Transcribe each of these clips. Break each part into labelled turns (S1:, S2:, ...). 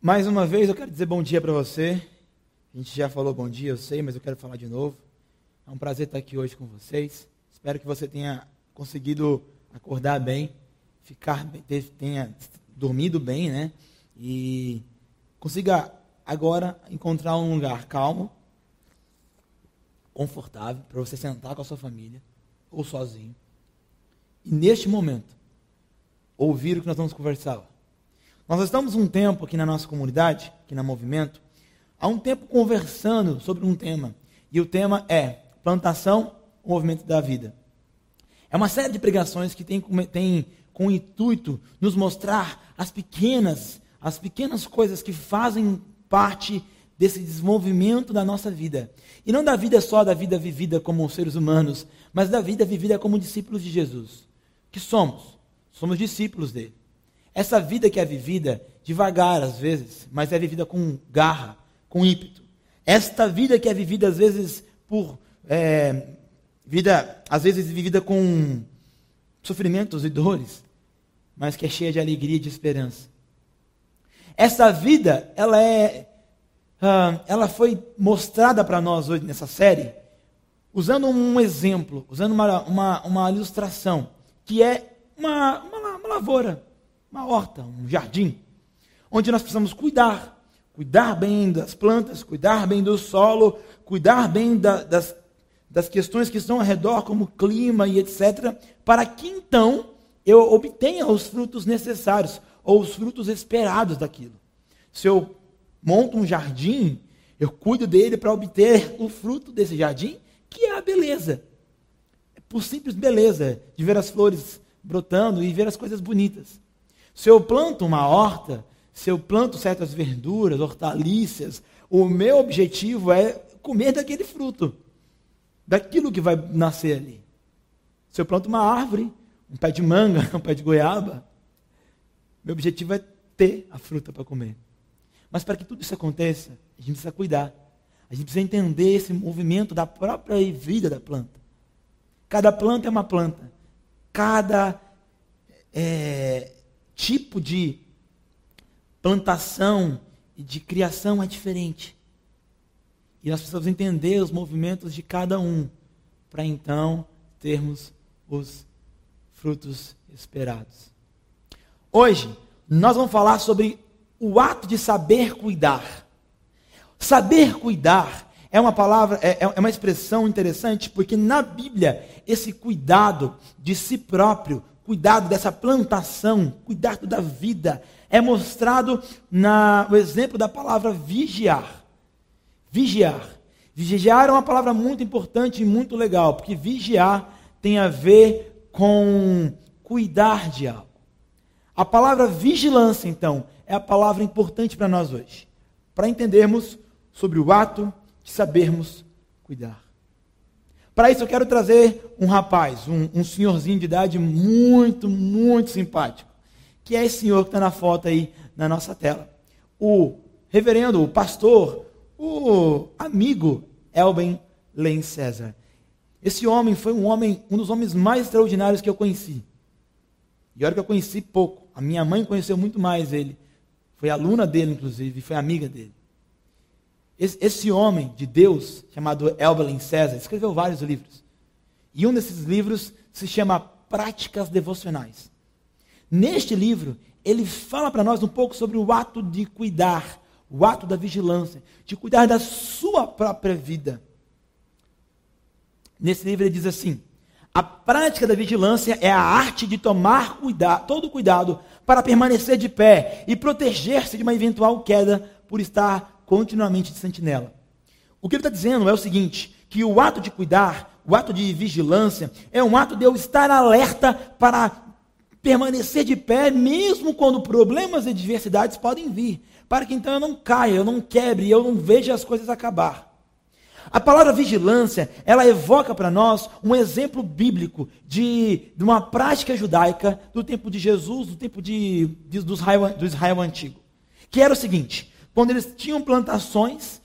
S1: Mais uma vez eu quero dizer bom dia para você. A gente já falou bom dia, eu sei, mas eu quero falar de novo. É um prazer estar aqui hoje com vocês. Espero que você tenha conseguido acordar bem, ficar tenha dormido bem, né? E consiga agora encontrar um lugar calmo, confortável para você sentar com a sua família ou sozinho. E neste momento ouvir o que nós vamos conversar. Nós estamos um tempo aqui na nossa comunidade, aqui na Movimento, há um tempo conversando sobre um tema. E o tema é plantação, o movimento da vida. É uma série de pregações que tem, tem com o intuito nos mostrar as pequenas, as pequenas coisas que fazem parte desse desenvolvimento da nossa vida. E não da vida só da vida vivida como seres humanos, mas da vida vivida como discípulos de Jesus. Que somos? Somos discípulos dele. Essa vida que é vivida devagar às vezes, mas é vivida com garra, com ímpeto. Esta vida que é vivida às vezes por é, vida, às vezes vivida com sofrimentos e dores, mas que é cheia de alegria e de esperança. Essa vida, ela é, uh, ela foi mostrada para nós hoje nessa série, usando um exemplo, usando uma, uma, uma ilustração, que é uma, uma, uma lavoura, uma horta, um jardim, onde nós precisamos cuidar, cuidar bem das plantas, cuidar bem do solo, cuidar bem da, das, das questões que estão ao redor, como clima e etc., para que então eu obtenha os frutos necessários, ou os frutos esperados daquilo. Se eu monto um jardim, eu cuido dele para obter o fruto desse jardim, que é a beleza. É por simples beleza, de ver as flores brotando e ver as coisas bonitas. Se eu planto uma horta, se eu planto certas verduras, hortaliças, o meu objetivo é comer daquele fruto, daquilo que vai nascer ali. Se eu planto uma árvore, um pé de manga, um pé de goiaba, meu objetivo é ter a fruta para comer. Mas para que tudo isso aconteça, a gente precisa cuidar. A gente precisa entender esse movimento da própria vida da planta. Cada planta é uma planta cada é, tipo de plantação e de criação é diferente. E nós precisamos entender os movimentos de cada um, para então termos os frutos esperados. Hoje, nós vamos falar sobre o ato de saber cuidar. Saber cuidar é uma palavra, é, é uma expressão interessante, porque na Bíblia, esse cuidado de si próprio, cuidado dessa plantação, cuidado da vida, é mostrado na, no exemplo da palavra vigiar. Vigiar. Vigiar é uma palavra muito importante e muito legal, porque vigiar tem a ver com cuidar de algo. A palavra vigilância, então, é a palavra importante para nós hoje, para entendermos sobre o ato de sabermos cuidar. Para isso eu quero trazer um rapaz, um, um senhorzinho de idade muito, muito simpático, que é esse senhor que está na foto aí na nossa tela. O reverendo, o pastor, o amigo Elben Len César. Esse homem foi um homem, um dos homens mais extraordinários que eu conheci. E olha que eu conheci pouco. A minha mãe conheceu muito mais ele. Foi aluna dele, inclusive, foi amiga dele. Esse homem de Deus, chamado Elbelin César, escreveu vários livros. E um desses livros se chama Práticas Devocionais. Neste livro, ele fala para nós um pouco sobre o ato de cuidar, o ato da vigilância, de cuidar da sua própria vida. Nesse livro ele diz assim: a prática da vigilância é a arte de tomar cuidado, todo cuidado para permanecer de pé e proteger-se de uma eventual queda por estar continuamente de sentinela. O que ele está dizendo é o seguinte: que o ato de cuidar, o ato de vigilância, é um ato de eu estar alerta para permanecer de pé, mesmo quando problemas e adversidades podem vir, para que então eu não caia, eu não quebre, eu não veja as coisas acabar. A palavra vigilância, ela evoca para nós um exemplo bíblico de, de, uma prática judaica do tempo de Jesus, do tempo de, de, do, Israel, do Israel antigo. Que era o seguinte: quando eles tinham plantações,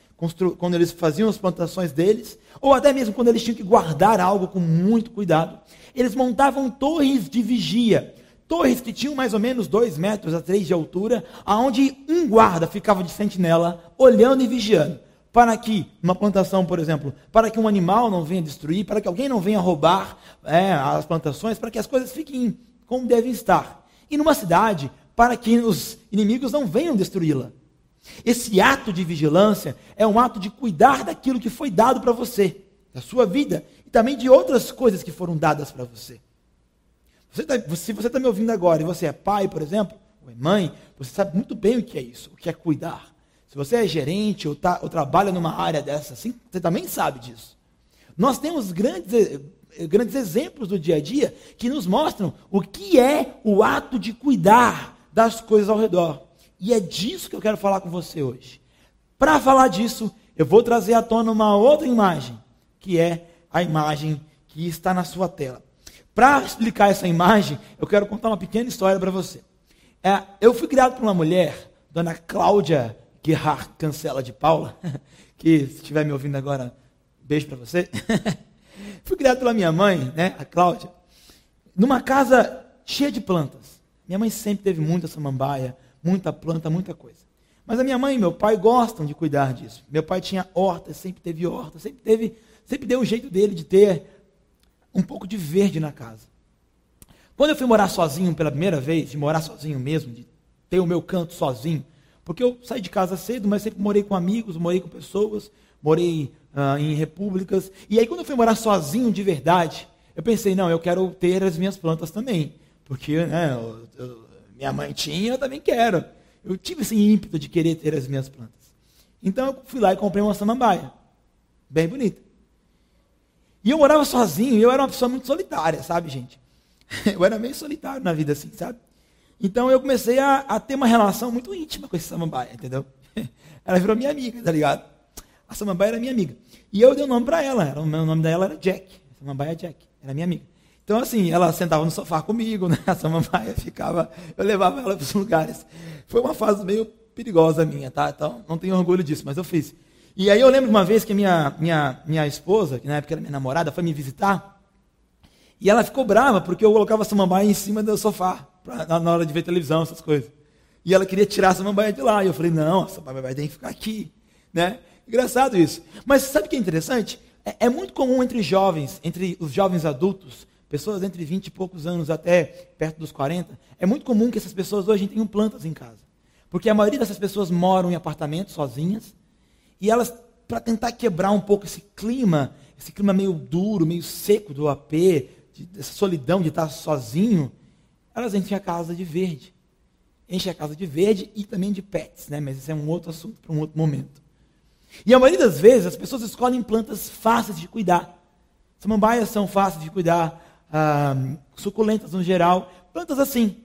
S1: quando eles faziam as plantações deles, ou até mesmo quando eles tinham que guardar algo com muito cuidado, eles montavam torres de vigia. torres que tinham mais ou menos dois metros a três de altura, aonde um guarda ficava de sentinela, olhando e vigiando, para que, uma plantação, por exemplo, para que um animal não venha destruir, para que alguém não venha roubar é, as plantações, para que as coisas fiquem como devem estar. E numa cidade, para que os inimigos não venham destruí-la. Esse ato de vigilância é um ato de cuidar daquilo que foi dado para você, da sua vida e também de outras coisas que foram dadas para você. você tá, se você está me ouvindo agora e você é pai, por exemplo, ou é mãe, você sabe muito bem o que é isso, o que é cuidar. Se você é gerente ou, tá, ou trabalha numa área dessa assim, você também sabe disso. Nós temos grandes, eh, grandes exemplos do dia a dia que nos mostram o que é o ato de cuidar das coisas ao redor. E é disso que eu quero falar com você hoje. Para falar disso, eu vou trazer à tona uma outra imagem, que é a imagem que está na sua tela. Para explicar essa imagem, eu quero contar uma pequena história para você. É, eu fui criado por uma mulher, dona Cláudia Guerrar Cancela de Paula, que se estiver me ouvindo agora, beijo para você. fui criado pela minha mãe, né, a Cláudia, numa casa cheia de plantas. Minha mãe sempre teve muita samambaia, muita planta, muita coisa. Mas a minha mãe e meu pai gostam de cuidar disso. Meu pai tinha horta, sempre teve horta, sempre teve, sempre deu o jeito dele de ter um pouco de verde na casa. Quando eu fui morar sozinho pela primeira vez, de morar sozinho mesmo, de ter o meu canto sozinho, porque eu saí de casa cedo, mas sempre morei com amigos, morei com pessoas, morei uh, em repúblicas. E aí, quando eu fui morar sozinho de verdade, eu pensei, não, eu quero ter as minhas plantas também. Porque né, eu, eu, minha mãe tinha, eu também quero. Eu tive esse ímpeto de querer ter as minhas plantas. Então eu fui lá e comprei uma samambaia. Bem bonita. E eu morava sozinho, eu era uma pessoa muito solitária, sabe, gente? Eu era meio solitário na vida, assim, sabe? Então eu comecei a, a ter uma relação muito íntima com esse samambaia, entendeu? Ela virou minha amiga, tá ligado? A samambaia era minha amiga. E eu dei o um nome para ela. O nome dela era Jack. Samambaia Jack. Era minha amiga. Então, assim, ela sentava no sofá comigo, né? A samambaia ficava, eu levava ela para os lugares. Foi uma fase meio perigosa minha, tá? Então, não tenho orgulho disso, mas eu fiz. E aí eu lembro uma vez que minha, minha, minha esposa, que na época era minha namorada, foi me visitar, e ela ficou brava porque eu colocava a samambaia em cima do sofá, pra, na hora de ver televisão, essas coisas. E ela queria tirar a samambaia de lá. E eu falei, não, a samambaia tem que ficar aqui. Né? Engraçado isso. Mas sabe o que é interessante? É, é muito comum entre jovens, entre os jovens adultos, pessoas entre 20 e poucos anos até perto dos 40, é muito comum que essas pessoas hoje tenham plantas em casa. Porque a maioria dessas pessoas moram em apartamentos sozinhas, e elas, para tentar quebrar um pouco esse clima, esse clima meio duro, meio seco do AP, de, dessa solidão de estar sozinho, elas enchem a casa de verde. Enchem a casa de verde e também de pets, né? mas esse é um outro assunto para um outro momento. E a maioria das vezes as pessoas escolhem plantas fáceis de cuidar. Samambaias são fáceis de cuidar, ah, suculentas no geral, plantas assim.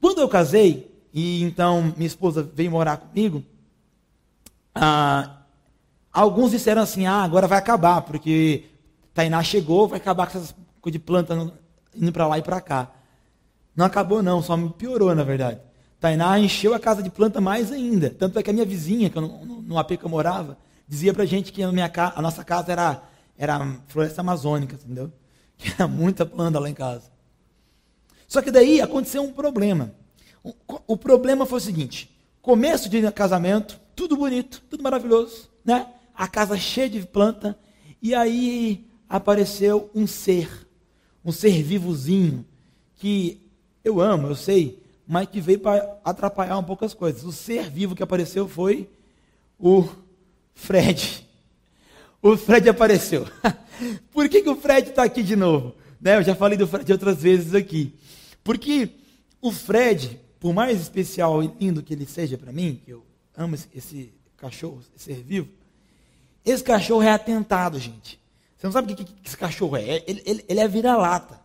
S1: Quando eu casei, e então minha esposa veio morar comigo, ah, alguns disseram assim: ah, agora vai acabar, porque Tainá chegou, vai acabar com essas coisas de planta indo para lá e para cá. Não acabou, não, só me piorou, na verdade. Tainá encheu a casa de planta mais ainda. Tanto é que a minha vizinha, que eu, no, no AP que eu morava, dizia pra gente que a, minha, a nossa casa era, era floresta amazônica, entendeu? era muita planta lá em casa. Só que daí aconteceu um problema. O, o problema foi o seguinte: começo de casamento, tudo bonito, tudo maravilhoso, né? A casa cheia de planta, e aí apareceu um ser, um ser vivozinho, que eu amo, eu sei, mas que veio para atrapalhar um pouco as coisas. O ser vivo que apareceu foi o Fred. O Fred apareceu. Por que, que o Fred está aqui de novo? Né? Eu já falei do Fred outras vezes aqui. Porque o Fred, por mais especial e lindo que ele seja para mim, que eu amo esse, cachorro, esse ser vivo, esse cachorro é atentado, gente. Você não sabe o que, que, que esse cachorro é? Ele, ele, ele é vira-lata.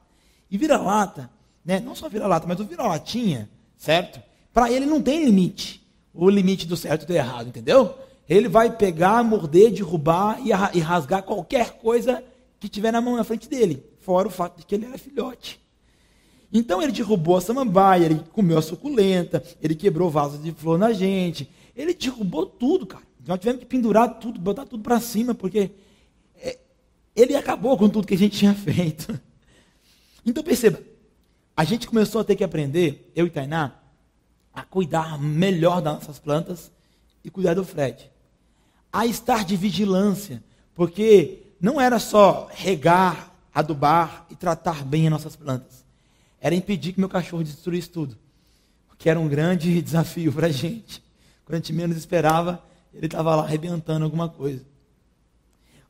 S1: E vira-lata, né? não só vira-lata, mas o vira-latinha, certo? Para ele não tem limite. O limite do certo e do errado, entendeu? Ele vai pegar, morder, derrubar e rasgar qualquer coisa que tiver na mão na frente dele, fora o fato de que ele era filhote. Então ele derrubou a samambaia, ele comeu a suculenta, ele quebrou vasos de flor na gente, ele derrubou tudo, cara. Nós tivemos que pendurar tudo, botar tudo para cima, porque é, ele acabou com tudo que a gente tinha feito. Então perceba, a gente começou a ter que aprender, eu e Tainá, a cuidar melhor das nossas plantas e cuidar do Fred. A estar de vigilância, porque não era só regar, adubar e tratar bem as nossas plantas. Era impedir que meu cachorro destruísse tudo. Que era um grande desafio para a gente. Quando a gente menos esperava, ele estava lá arrebentando alguma coisa.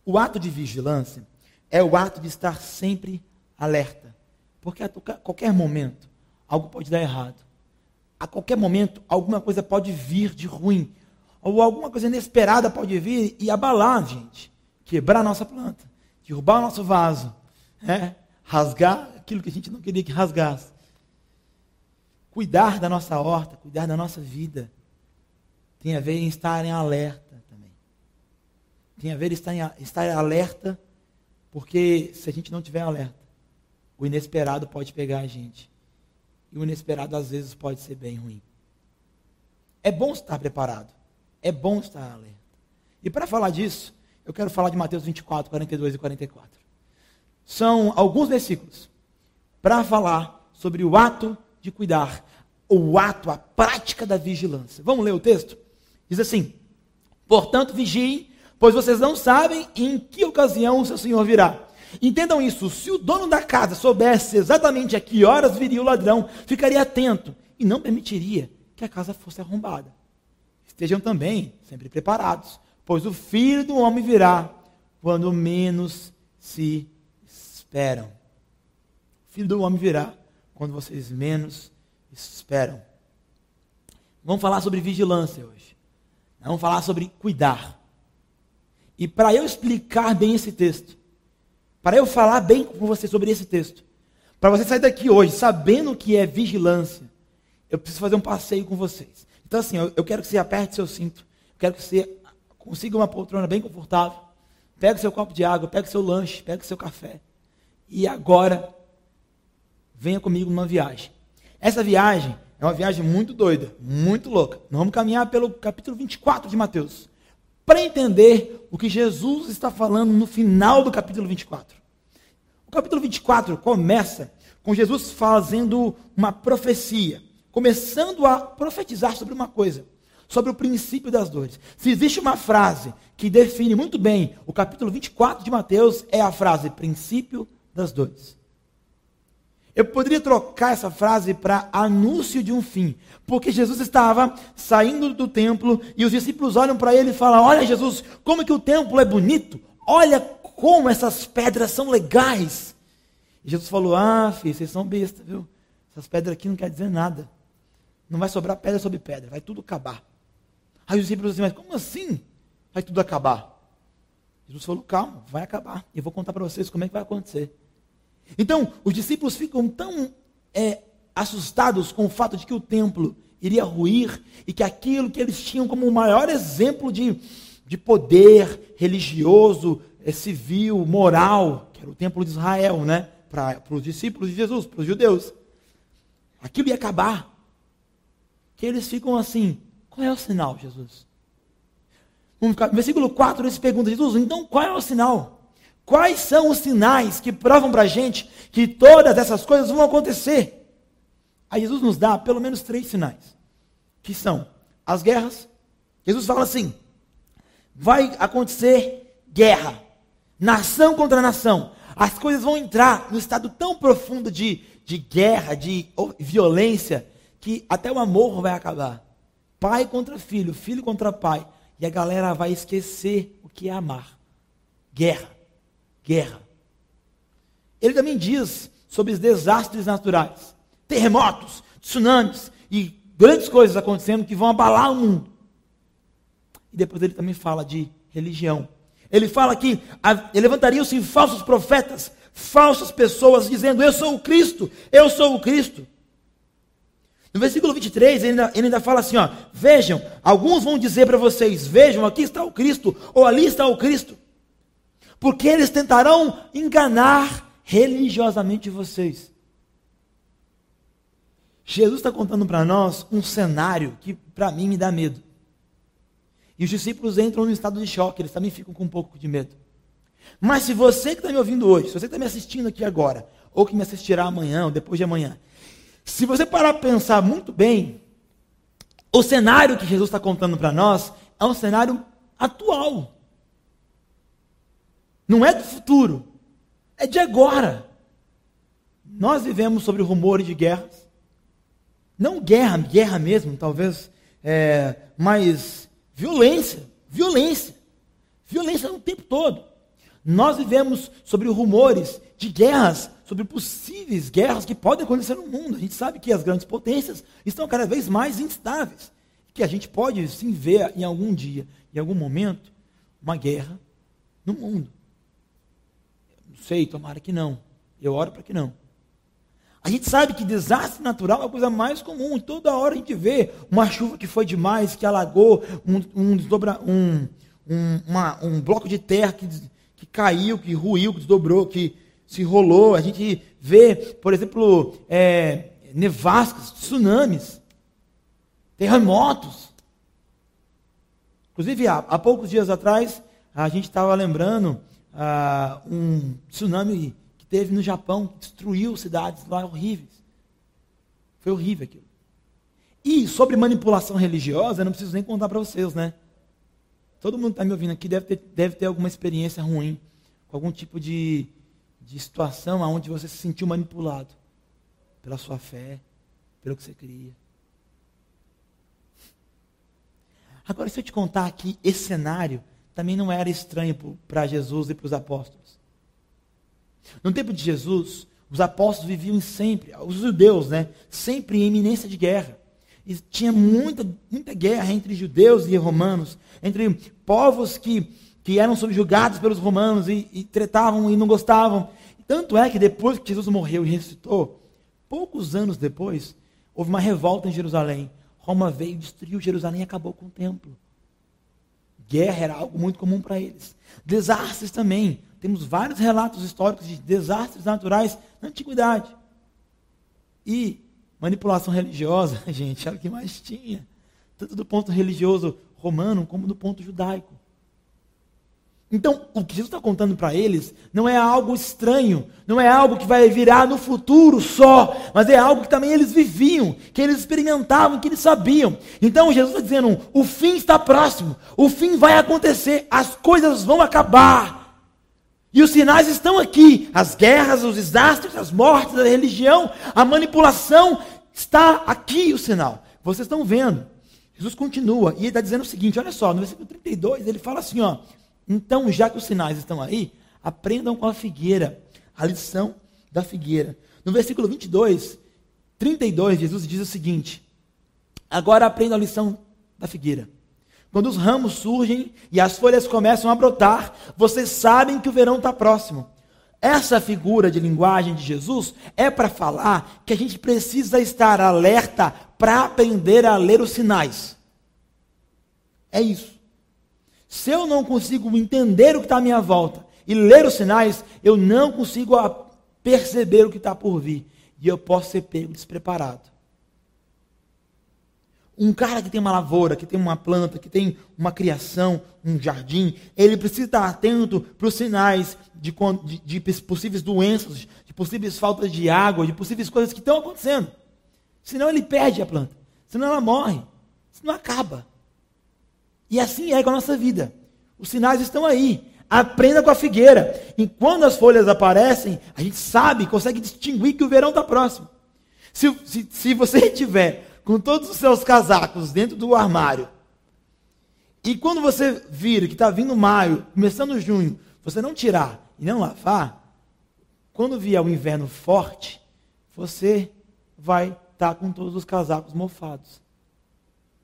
S1: O ato de vigilância é o ato de estar sempre alerta. Porque a qualquer momento, algo pode dar errado. A qualquer momento, alguma coisa pode vir de ruim. Ou alguma coisa inesperada pode vir e abalar a gente. Quebrar a nossa planta. Derrubar o nosso vaso. Né? Rasgar aquilo que a gente não queria que rasgasse. Cuidar da nossa horta, cuidar da nossa vida, tem a ver em estar em alerta também. Tem a ver em estar, em, estar alerta, porque se a gente não tiver alerta, o inesperado pode pegar a gente. E o inesperado às vezes pode ser bem ruim. É bom estar preparado. É bom estar alerta. E para falar disso, eu quero falar de Mateus 24, 42 e 44. São alguns versículos para falar sobre o ato de cuidar, o ato, a prática da vigilância. Vamos ler o texto? Diz assim: Portanto, vigiem, pois vocês não sabem em que ocasião o seu senhor virá. Entendam isso: se o dono da casa soubesse exatamente a que horas viria o ladrão, ficaria atento e não permitiria que a casa fosse arrombada. Estejam também sempre preparados, pois o filho do homem virá quando menos se esperam. O filho do homem virá quando vocês menos esperam. Vamos falar sobre vigilância hoje. Vamos falar sobre cuidar. E para eu explicar bem esse texto, para eu falar bem com você sobre esse texto, para você sair daqui hoje sabendo o que é vigilância, eu preciso fazer um passeio com vocês. Então, assim, eu, eu quero que você aperte seu cinto, eu quero que você consiga uma poltrona bem confortável, pegue seu copo de água, pegue seu lanche, pegue seu café. E agora, venha comigo numa viagem. Essa viagem é uma viagem muito doida, muito louca. Nós vamos caminhar pelo capítulo 24 de Mateus, para entender o que Jesus está falando no final do capítulo 24. O capítulo 24 começa com Jesus fazendo uma profecia, começando a profetizar sobre uma coisa, sobre o princípio das dores. Se existe uma frase que define muito bem o capítulo 24 de Mateus, é a frase princípio das dores. Eu poderia trocar essa frase para anúncio de um fim, porque Jesus estava saindo do templo e os discípulos olham para ele e falam: Olha, Jesus, como que o templo é bonito, olha como essas pedras são legais. E Jesus falou: Ah, filho, vocês são bestas, viu? Essas pedras aqui não quer dizer nada. Não vai sobrar pedra sobre pedra, vai tudo acabar. Aí os discípulos assim: Mas como assim vai tudo acabar? Jesus falou: Calma, vai acabar. Eu vou contar para vocês como é que vai acontecer. Então, os discípulos ficam tão é, assustados com o fato de que o templo iria ruir e que aquilo que eles tinham como o maior exemplo de, de poder religioso, é, civil, moral, que era o templo de Israel, né? Para os discípulos de Jesus, para os judeus. Aquilo ia acabar. Que eles ficam assim: qual é o sinal, Jesus? No versículo 4 eles perguntam: Jesus, então qual é o sinal? Quais são os sinais que provam para a gente que todas essas coisas vão acontecer? Aí Jesus nos dá pelo menos três sinais, que são as guerras. Jesus fala assim: vai acontecer guerra, nação contra nação. As coisas vão entrar no estado tão profundo de, de guerra, de violência, que até o amor vai acabar. Pai contra filho, filho contra pai. E a galera vai esquecer o que é amar. Guerra guerra. Ele também diz sobre os desastres naturais, terremotos, tsunamis e grandes coisas acontecendo que vão abalar o mundo. E depois ele também fala de religião. Ele fala que levantariam-se falsos profetas, falsas pessoas, dizendo: Eu sou o Cristo, eu sou o Cristo. No versículo 23, ele ainda, ele ainda fala assim: ó, Vejam, alguns vão dizer para vocês: Vejam, aqui está o Cristo, ou ali está o Cristo porque eles tentarão enganar religiosamente vocês. Jesus está contando para nós um cenário que para mim me dá medo. E os discípulos entram no estado de choque, eles também ficam com um pouco de medo. Mas se você que está me ouvindo hoje, se você que está me assistindo aqui agora, ou que me assistirá amanhã ou depois de amanhã. Se você parar para pensar muito bem, o cenário que Jesus está contando para nós é um cenário atual. Não é do futuro, é de agora. Nós vivemos sobre rumores de guerras. Não guerra, guerra mesmo, talvez, é, mas violência, violência. Violência o tempo todo. Nós vivemos sobre rumores de guerras, sobre possíveis guerras que podem acontecer no mundo. A gente sabe que as grandes potências estão cada vez mais instáveis. Que a gente pode sim ver em algum dia, em algum momento, uma guerra no mundo. Não sei, tomara que não. Eu oro para que não. A gente sabe que desastre natural é a coisa mais comum. Toda hora a gente vê uma chuva que foi demais, que alagou, um, um, desdobra, um, um, uma, um bloco de terra que, que caiu, que ruiu, que desdobrou, que se rolou. A gente vê, por exemplo, é, nevascas, tsunamis, terremotos. Inclusive, há, há poucos dias atrás, a gente estava lembrando ah, um tsunami que teve no Japão, que destruiu cidades lá horríveis. Foi horrível aquilo. E sobre manipulação religiosa, eu não preciso nem contar para vocês, né? Todo mundo que está me ouvindo aqui deve ter, deve ter alguma experiência ruim, com algum tipo de, de situação onde você se sentiu manipulado pela sua fé, pelo que você queria. Agora, se eu te contar aqui, esse cenário também não era estranho para Jesus e para os apóstolos. No tempo de Jesus, os apóstolos viviam sempre, os judeus, né, sempre em iminência de guerra. E tinha muita, muita guerra entre judeus e romanos, entre povos que, que eram subjugados pelos romanos e, e tretavam e não gostavam. Tanto é que depois que Jesus morreu e ressuscitou, poucos anos depois, houve uma revolta em Jerusalém. Roma veio, destruiu Jerusalém e acabou com o templo. Guerra era algo muito comum para eles. Desastres também. Temos vários relatos históricos de desastres naturais na antiguidade. E manipulação religiosa, gente, era o que mais tinha. Tanto do ponto religioso romano como do ponto judaico. Então, o que Jesus está contando para eles não é algo estranho, não é algo que vai virar no futuro só, mas é algo que também eles viviam, que eles experimentavam, que eles sabiam. Então, Jesus está dizendo: o fim está próximo, o fim vai acontecer, as coisas vão acabar. E os sinais estão aqui: as guerras, os desastres, as mortes, a religião, a manipulação, está aqui o sinal. Vocês estão vendo. Jesus continua e ele está dizendo o seguinte: olha só, no versículo 32, ele fala assim: ó. Então, já que os sinais estão aí, aprendam com a figueira, a lição da figueira. No versículo 22, 32, Jesus diz o seguinte: Agora aprendam a lição da figueira. Quando os ramos surgem e as folhas começam a brotar, vocês sabem que o verão está próximo. Essa figura de linguagem de Jesus é para falar que a gente precisa estar alerta para aprender a ler os sinais. É isso. Se eu não consigo entender o que está à minha volta e ler os sinais, eu não consigo perceber o que está por vir. E eu posso ser pego despreparado. Um cara que tem uma lavoura, que tem uma planta, que tem uma criação, um jardim, ele precisa estar atento para os sinais de, de, de, possíveis doenças, de possíveis faltas de água, de possíveis coisas que estão acontecendo. Senão ele perde a planta. Senão ela morre. Senão acaba. E assim é com a nossa vida. Os sinais estão aí. Aprenda com a figueira. E quando as folhas aparecem, a gente sabe, consegue distinguir que o verão está próximo. Se, se, se você tiver com todos os seus casacos dentro do armário, e quando você vira que está vindo maio, começando junho, você não tirar e não lavar, quando vier o inverno forte, você vai estar tá com todos os casacos mofados.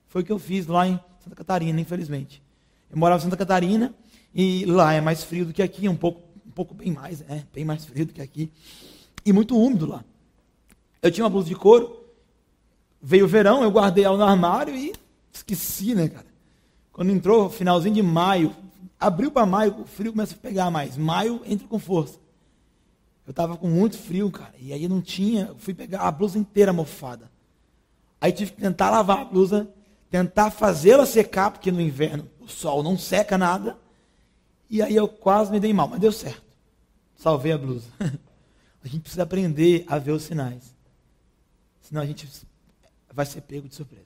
S1: Foi o que eu fiz lá em Santa Catarina, infelizmente. Eu morava em Santa Catarina e lá é mais frio do que aqui, um pouco, um pouco bem mais, é, bem mais frio do que aqui. E muito úmido lá. Eu tinha uma blusa de couro, veio o verão, eu guardei ela no armário e esqueci, né, cara? Quando entrou finalzinho de maio, abriu para maio, o frio começa a pegar mais. Maio entra com força. Eu estava com muito frio, cara, e aí não tinha, fui pegar a blusa inteira mofada. Aí tive que tentar lavar a blusa tentar fazê-la secar, porque no inverno o sol não seca nada. E aí eu quase me dei mal, mas deu certo. Salvei a blusa. a gente precisa aprender a ver os sinais. Senão a gente vai ser pego de surpresa.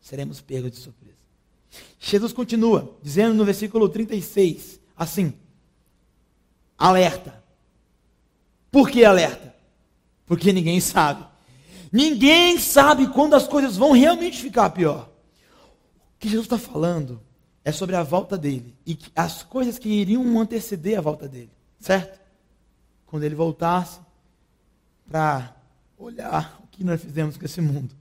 S1: Seremos pegos de surpresa. Jesus continua, dizendo no versículo 36, assim: alerta. Por que alerta? Porque ninguém sabe. Ninguém sabe quando as coisas vão realmente ficar pior. O que Jesus está falando é sobre a volta dele e as coisas que iriam anteceder a volta dele, certo? Quando ele voltasse para olhar o que nós fizemos com esse mundo.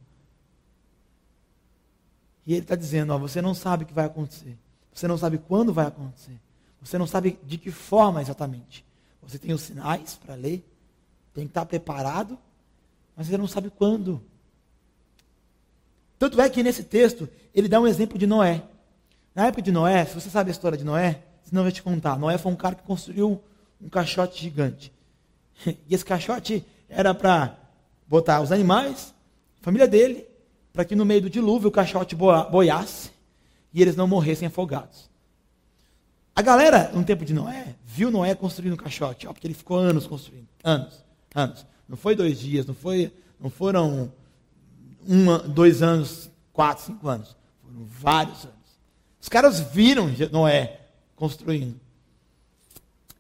S1: E ele está dizendo: ó, você não sabe o que vai acontecer. Você não sabe quando vai acontecer. Você não sabe de que forma exatamente. Você tem os sinais para ler, tem que estar preparado, mas você não sabe quando. Tanto é que nesse texto ele dá um exemplo de Noé. Na época de Noé, se você sabe a história de Noé, senão eu vou te contar. Noé foi um cara que construiu um caixote gigante. E esse caixote era para botar os animais, a família dele, para que no meio do dilúvio o caixote boiasse e eles não morressem afogados. A galera, no tempo de Noé, viu Noé construindo um caixote, ó, porque ele ficou anos construindo. Anos, anos. Não foi dois dias, não, foi, não foram dois anos, quatro, cinco anos. Foram vários anos. Os caras viram Noé construindo.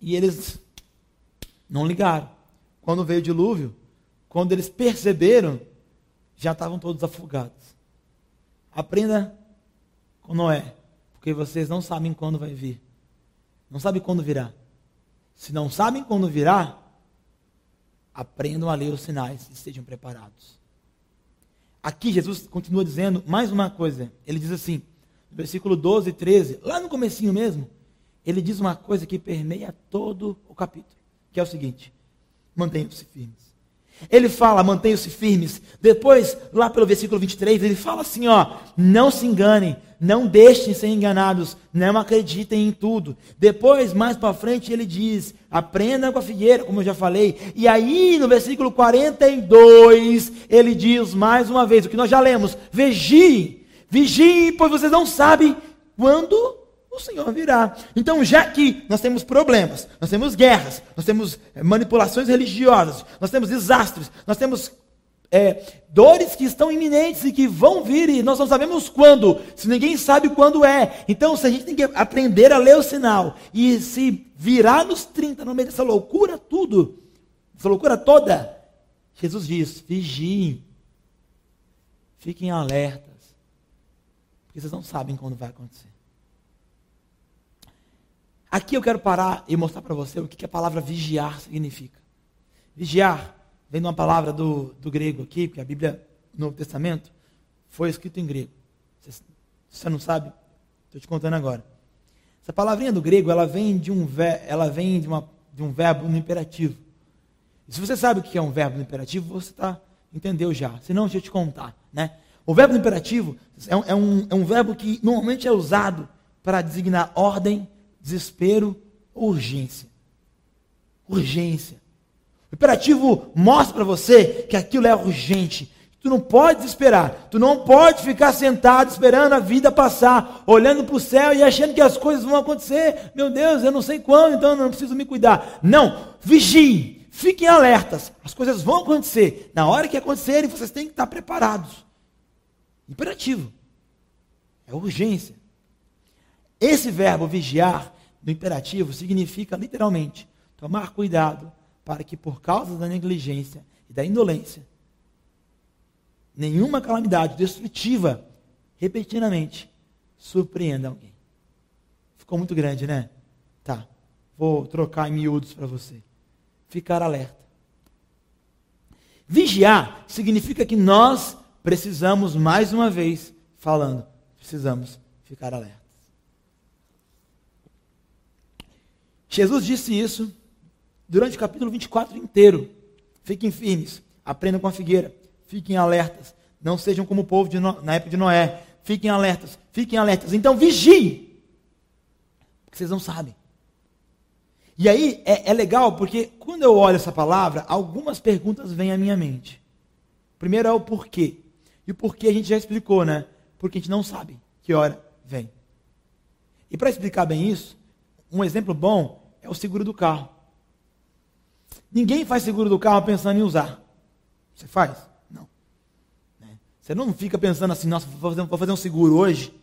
S1: E eles não ligaram. Quando veio o dilúvio, quando eles perceberam, já estavam todos afogados. Aprenda com Noé, porque vocês não sabem quando vai vir. Não sabem quando virá. Se não sabem quando virá, aprendam a ler os sinais e estejam preparados. Aqui Jesus continua dizendo mais uma coisa. Ele diz assim, no versículo 12 e 13, lá no comecinho mesmo, ele diz uma coisa que permeia todo o capítulo, que é o seguinte: mantenham-se firmes. Ele fala, mantenham-se firmes. Depois, lá pelo versículo 23, ele fala assim: ó, não se enganem, não deixem ser enganados, não acreditem em tudo. Depois, mais para frente, ele diz: aprenda com a figueira, como eu já falei. E aí, no versículo 42, ele diz mais uma vez o que nós já lemos: vigiem, vigiem, pois vocês não sabem quando o Senhor virá. Então, já que nós temos problemas, nós temos guerras, nós temos eh, manipulações religiosas, nós temos desastres, nós temos é, dores que estão iminentes e que vão vir e nós não sabemos quando, se ninguém sabe quando é. Então, se a gente tem que aprender a ler o sinal e se virar nos 30 no meio dessa loucura tudo, essa loucura toda, Jesus diz: vigiem, fiquem alertas, porque vocês não sabem quando vai acontecer. Aqui eu quero parar e mostrar para você o que a palavra vigiar significa. Vigiar vem de uma palavra do, do grego aqui, porque a Bíblia, no Novo Testamento, foi escrito em grego. Se você não sabe, estou te contando agora. Essa palavrinha do grego, ela vem de um, ela vem de, uma, de um verbo no imperativo. E se você sabe o que é um verbo no imperativo, você tá, entendeu já. Se não, deixa eu te contar. Né? O verbo no imperativo é um, é um, é um verbo que normalmente é usado para designar ordem, desespero, urgência. Urgência. O imperativo mostra para você que aquilo é urgente. Tu não pode esperar. Tu não pode ficar sentado esperando a vida passar, olhando para o céu e achando que as coisas vão acontecer. Meu Deus, eu não sei quando, então eu não preciso me cuidar. Não, vigie, fiquem alertas. As coisas vão acontecer. Na hora que acontecerem, vocês têm que estar preparados. Imperativo. É urgência. Esse verbo vigiar, no imperativo, significa literalmente tomar cuidado para que por causa da negligência e da indolência, nenhuma calamidade destrutiva, repetidamente, surpreenda alguém. Ficou muito grande, né? Tá. Vou trocar em miúdos para você. Ficar alerta. Vigiar significa que nós precisamos, mais uma vez, falando, precisamos ficar alerta. Jesus disse isso durante o capítulo 24 inteiro. Fiquem firmes, aprendam com a figueira, fiquem alertas, não sejam como o povo no... na época de Noé. Fiquem alertas, fiquem alertas. Então vigiem, porque vocês não sabem. E aí é, é, legal porque quando eu olho essa palavra, algumas perguntas vêm à minha mente. Primeiro é o porquê. E o porquê a gente já explicou, né? Porque a gente não sabe que hora vem. E para explicar bem isso, um exemplo bom o seguro do carro. Ninguém faz seguro do carro pensando em usar. Você faz? Não. Né? Você não fica pensando assim, nossa, vou fazer, um seguro hoje.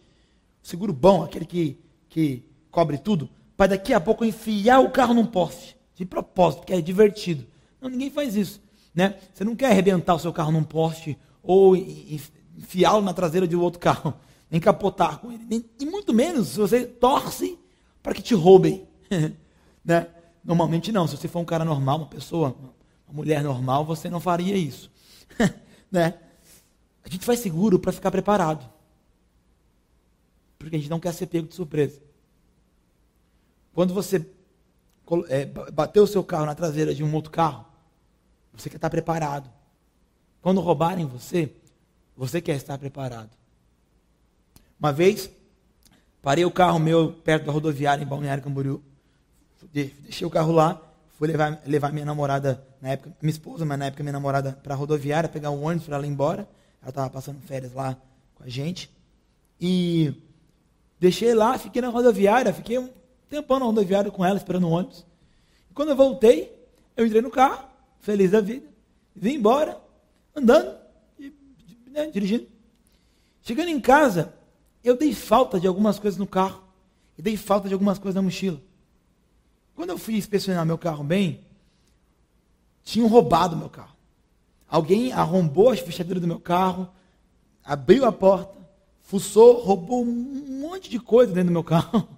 S1: Seguro bom, aquele que, que cobre tudo, para daqui a pouco enfiar o carro num poste. De propósito, porque é divertido. Não, ninguém faz isso. Né? Você não quer arrebentar o seu carro num poste ou enfiá-lo na traseira de outro carro, nem capotar com ele, e muito menos se você torce para que te roubem. né? Normalmente não, se você for um cara normal, uma pessoa, uma mulher normal, você não faria isso. né? A gente faz seguro para ficar preparado. Porque a gente não quer ser pego de surpresa. Quando você é, bateu o seu carro na traseira de um outro carro, você quer estar preparado. Quando roubarem você, você quer estar preparado. Uma vez, parei o carro meu perto da rodoviária em Balneário Camboriú. Deixei o carro lá, fui levar, levar minha namorada, na época, minha esposa, mas na época minha namorada, para a rodoviária, pegar um ônibus para ela ir embora. Ela estava passando férias lá com a gente. E deixei lá, fiquei na rodoviária, fiquei um tempão na rodoviária com ela, esperando o ônibus. E quando eu voltei, eu entrei no carro, feliz da vida, vim embora, andando, né, dirigindo. Chegando em casa, eu dei falta de algumas coisas no carro, e dei falta de algumas coisas na mochila. Quando eu fui inspecionar meu carro bem, tinham roubado meu carro. Alguém arrombou as fechaduras do meu carro, abriu a porta, fuçou, roubou um monte de coisa dentro do meu carro.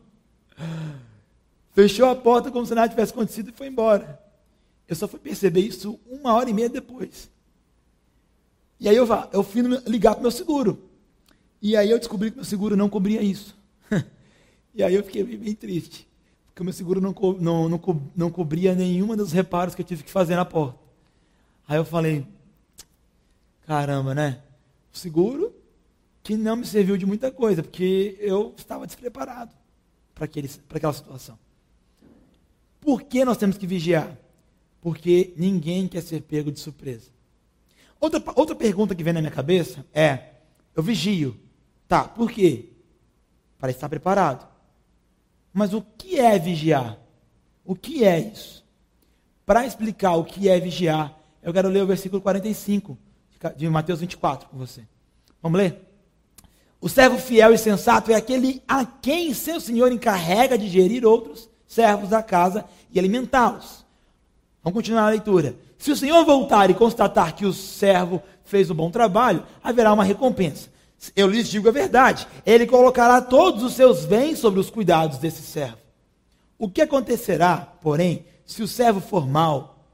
S1: Fechou a porta como se nada tivesse acontecido e foi embora. Eu só fui perceber isso uma hora e meia depois. E aí eu, eu fui ligar para o meu seguro. E aí eu descobri que meu seguro não cobria isso. e aí eu fiquei bem triste. Porque o meu seguro não, não, não, não cobria nenhuma dos reparos que eu tive que fazer na porta. Aí eu falei, caramba, né? O seguro que não me serviu de muita coisa, porque eu estava despreparado para aquela situação. Por que nós temos que vigiar? Porque ninguém quer ser pego de surpresa. Outra, outra pergunta que vem na minha cabeça é: eu vigio. Tá, por quê? Para estar preparado. Mas o que é vigiar? O que é isso? Para explicar o que é vigiar, eu quero ler o versículo 45 de Mateus 24 com você. Vamos ler? O servo fiel e sensato é aquele a quem seu senhor encarrega de gerir outros servos da casa e alimentá-los. Vamos continuar a leitura. Se o Senhor voltar e constatar que o servo fez o bom trabalho, haverá uma recompensa. Eu lhes digo a verdade: ele colocará todos os seus bens sobre os cuidados desse servo. O que acontecerá, porém, se o servo for mal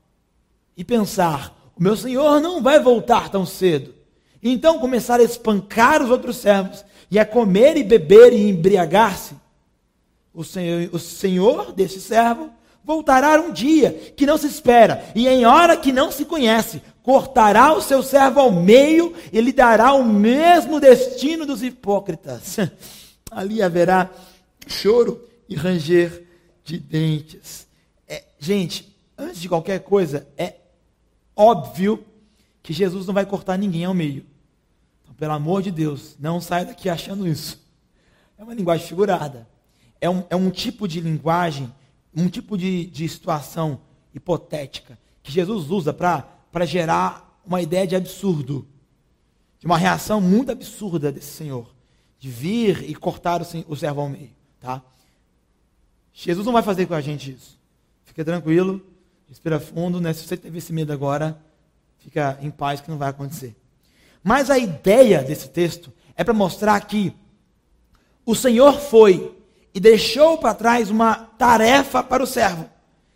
S1: e pensar: o meu senhor não vai voltar tão cedo? E então começar a espancar os outros servos e a comer e beber e embriagar-se? O senhor, o senhor desse servo voltará um dia que não se espera, e em hora que não se conhece, cortará o seu servo ao meio e lhe dará o mesmo destino dos hipócritas. Ali haverá choro e ranger de dentes. É, gente, antes de qualquer coisa, é óbvio que Jesus não vai cortar ninguém ao meio. Então, pelo amor de Deus, não saia daqui achando isso. É uma linguagem figurada. É um, é um tipo de linguagem um tipo de, de situação hipotética que Jesus usa para gerar uma ideia de absurdo, de uma reação muito absurda desse Senhor, de vir e cortar o, o servo ao meio. Tá? Jesus não vai fazer com a gente isso. Fica tranquilo, respira fundo, né? se você teve esse medo agora, fica em paz que não vai acontecer. Mas a ideia desse texto é para mostrar que o Senhor foi e deixou para trás uma tarefa para o servo,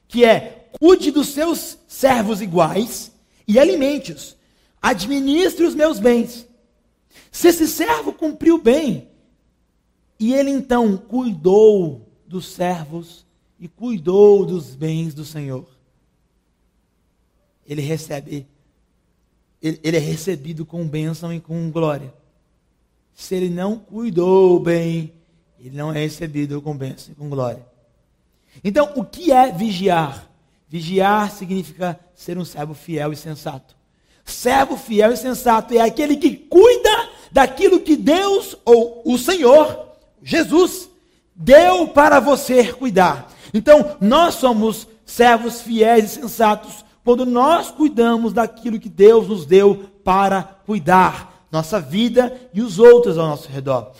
S1: que é cuide dos seus servos iguais e alimente-os, administre os meus bens. Se esse servo cumpriu bem, e ele então cuidou dos servos e cuidou dos bens do Senhor, ele recebe, ele, ele é recebido com bênção e com glória. Se ele não cuidou bem, ele não é recebido com bênção e com glória. Então, o que é vigiar? Vigiar significa ser um servo fiel e sensato. Servo fiel e sensato é aquele que cuida daquilo que Deus ou o Senhor, Jesus, deu para você cuidar. Então, nós somos servos fiéis e sensatos quando nós cuidamos daquilo que Deus nos deu para cuidar, nossa vida e os outros ao nosso redor.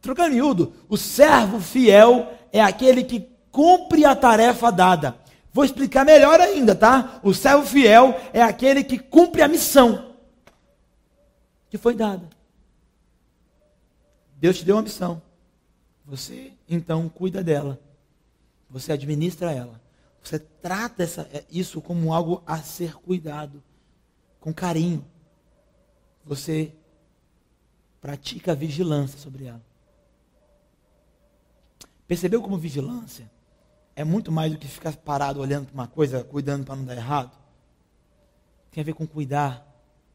S1: Trocando miúdo, o servo fiel é aquele que cumpre a tarefa dada. Vou explicar melhor ainda, tá? O servo fiel é aquele que cumpre a missão que foi dada. Deus te deu uma missão. Você então cuida dela. Você administra ela. Você trata essa, é, isso como algo a ser cuidado, com carinho. Você pratica vigilância sobre ela. Percebeu como vigilância é muito mais do que ficar parado olhando para uma coisa, cuidando para não dar errado? Tem a ver com cuidar,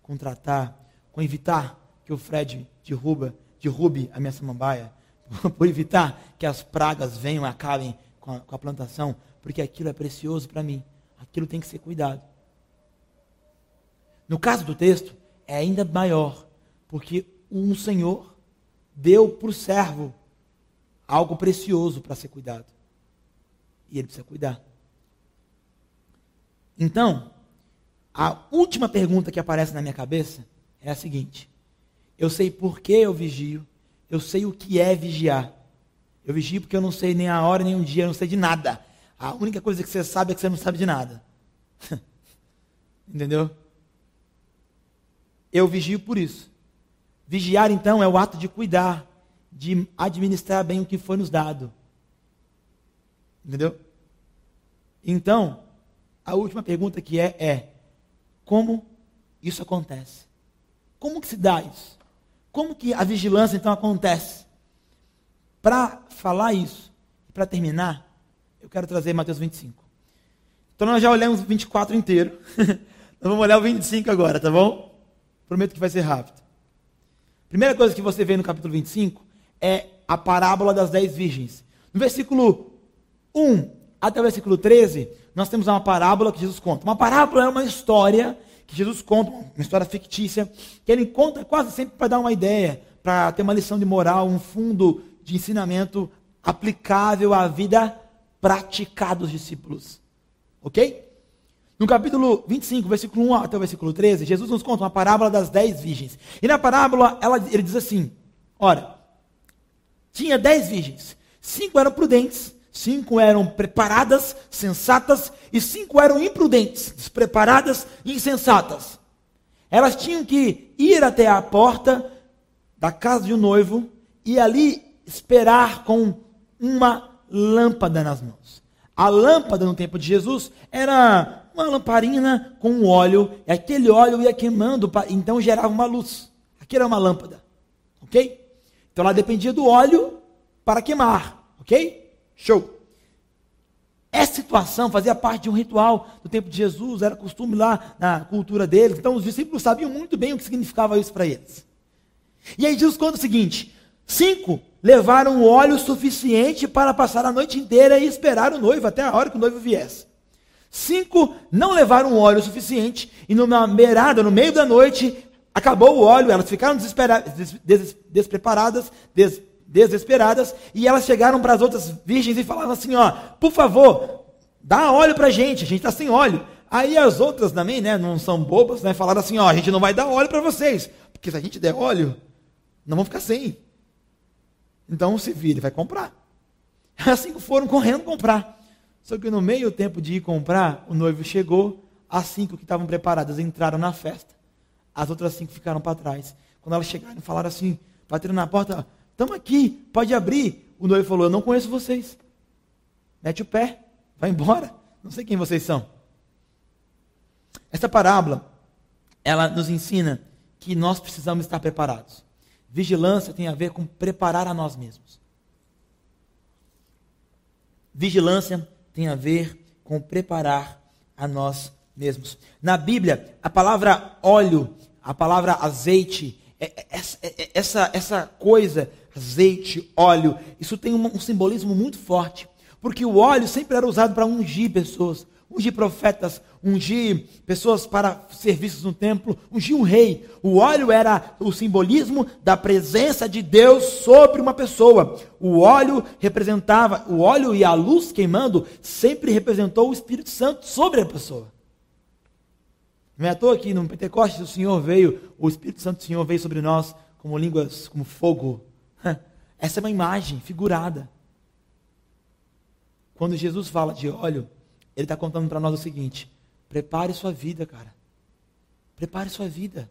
S1: com tratar, com evitar que o Fred derruba, derrube a minha samambaia, por evitar que as pragas venham e acabem com a, com a plantação, porque aquilo é precioso para mim. Aquilo tem que ser cuidado. No caso do texto, é ainda maior, porque um Senhor deu para o servo algo precioso para ser cuidado. E ele precisa cuidar. Então, a última pergunta que aparece na minha cabeça é a seguinte: eu sei por que eu vigio, eu sei o que é vigiar. Eu vigio porque eu não sei nem a hora, nem o dia, eu não sei de nada. A única coisa que você sabe é que você não sabe de nada. Entendeu? Eu vigio por isso. Vigiar, então, é o ato de cuidar, de administrar bem o que foi nos dado. Entendeu? Então, a última pergunta que é é como isso acontece? Como que se dá isso? Como que a vigilância então acontece? Para falar isso, para terminar, eu quero trazer Mateus 25. Então nós já olhamos o 24 inteiro. nós vamos olhar o 25 agora, tá bom? Prometo que vai ser rápido. Primeira coisa que você vê no capítulo 25 é a parábola das dez virgens. No versículo 1 até o versículo 13, nós temos uma parábola que Jesus conta. Uma parábola é uma história que Jesus conta, uma história fictícia, que ele conta quase sempre para dar uma ideia, para ter uma lição de moral, um fundo de ensinamento aplicável à vida prática dos discípulos. Ok? No capítulo 25, versículo 1 até o versículo 13, Jesus nos conta uma parábola das dez virgens. E na parábola ela, ele diz assim: Ora, tinha dez virgens, cinco eram prudentes, cinco eram preparadas, sensatas, e cinco eram imprudentes, despreparadas e insensatas. Elas tinham que ir até a porta da casa de um noivo e ali esperar com uma lâmpada nas mãos. A lâmpada no tempo de Jesus era uma lamparina com óleo, e aquele óleo ia queimando, então gerava uma luz. Aqui era uma lâmpada, ok? Então ela dependia do óleo para queimar, ok? Show. Essa situação fazia parte de um ritual do tempo de Jesus, era costume lá na cultura deles. Então os discípulos sabiam muito bem o que significava isso para eles. E aí Jesus conta o seguinte: cinco levaram óleo suficiente para passar a noite inteira e esperar o noivo até a hora que o noivo viesse. Cinco não levaram óleo suficiente e numa beirada, no meio da noite, acabou o óleo, elas ficaram des des despreparadas, des desesperadas, e elas chegaram para as outras virgens e falavam assim: ó, por favor, dá óleo para a gente, a gente está sem óleo. Aí as outras também, né, não são bobas, né, falaram assim: ó, a gente não vai dar óleo para vocês, porque se a gente der óleo, não vão ficar sem. Então se vira, vai comprar. Assim foram correndo comprar. Só que no meio tempo de ir comprar, o noivo chegou, as cinco que estavam preparadas entraram na festa. As outras cinco ficaram para trás. Quando elas chegaram, falaram assim, bateram na porta, estamos aqui, pode abrir. O noivo falou, eu não conheço vocês. Mete o pé, vai embora. Não sei quem vocês são. Essa parábola, ela nos ensina que nós precisamos estar preparados. Vigilância tem a ver com preparar a nós mesmos. Vigilância tem a ver com preparar a nós mesmos. Na Bíblia, a palavra óleo, a palavra azeite, é, é, é, essa, essa coisa, azeite, óleo, isso tem um, um simbolismo muito forte. Porque o óleo sempre era usado para ungir pessoas, ungir profetas, ungir pessoas para serviços no templo, ungir um rei. O óleo era o simbolismo da presença de Deus sobre uma pessoa. O óleo representava, o óleo e a luz queimando sempre representou o Espírito Santo sobre a pessoa. Não é à toa que no Pentecostes o Senhor veio, o Espírito Santo do Senhor veio sobre nós como línguas, como fogo. Essa é uma imagem figurada. Quando Jesus fala de óleo, ele está contando para nós o seguinte: prepare sua vida, cara. Prepare sua vida.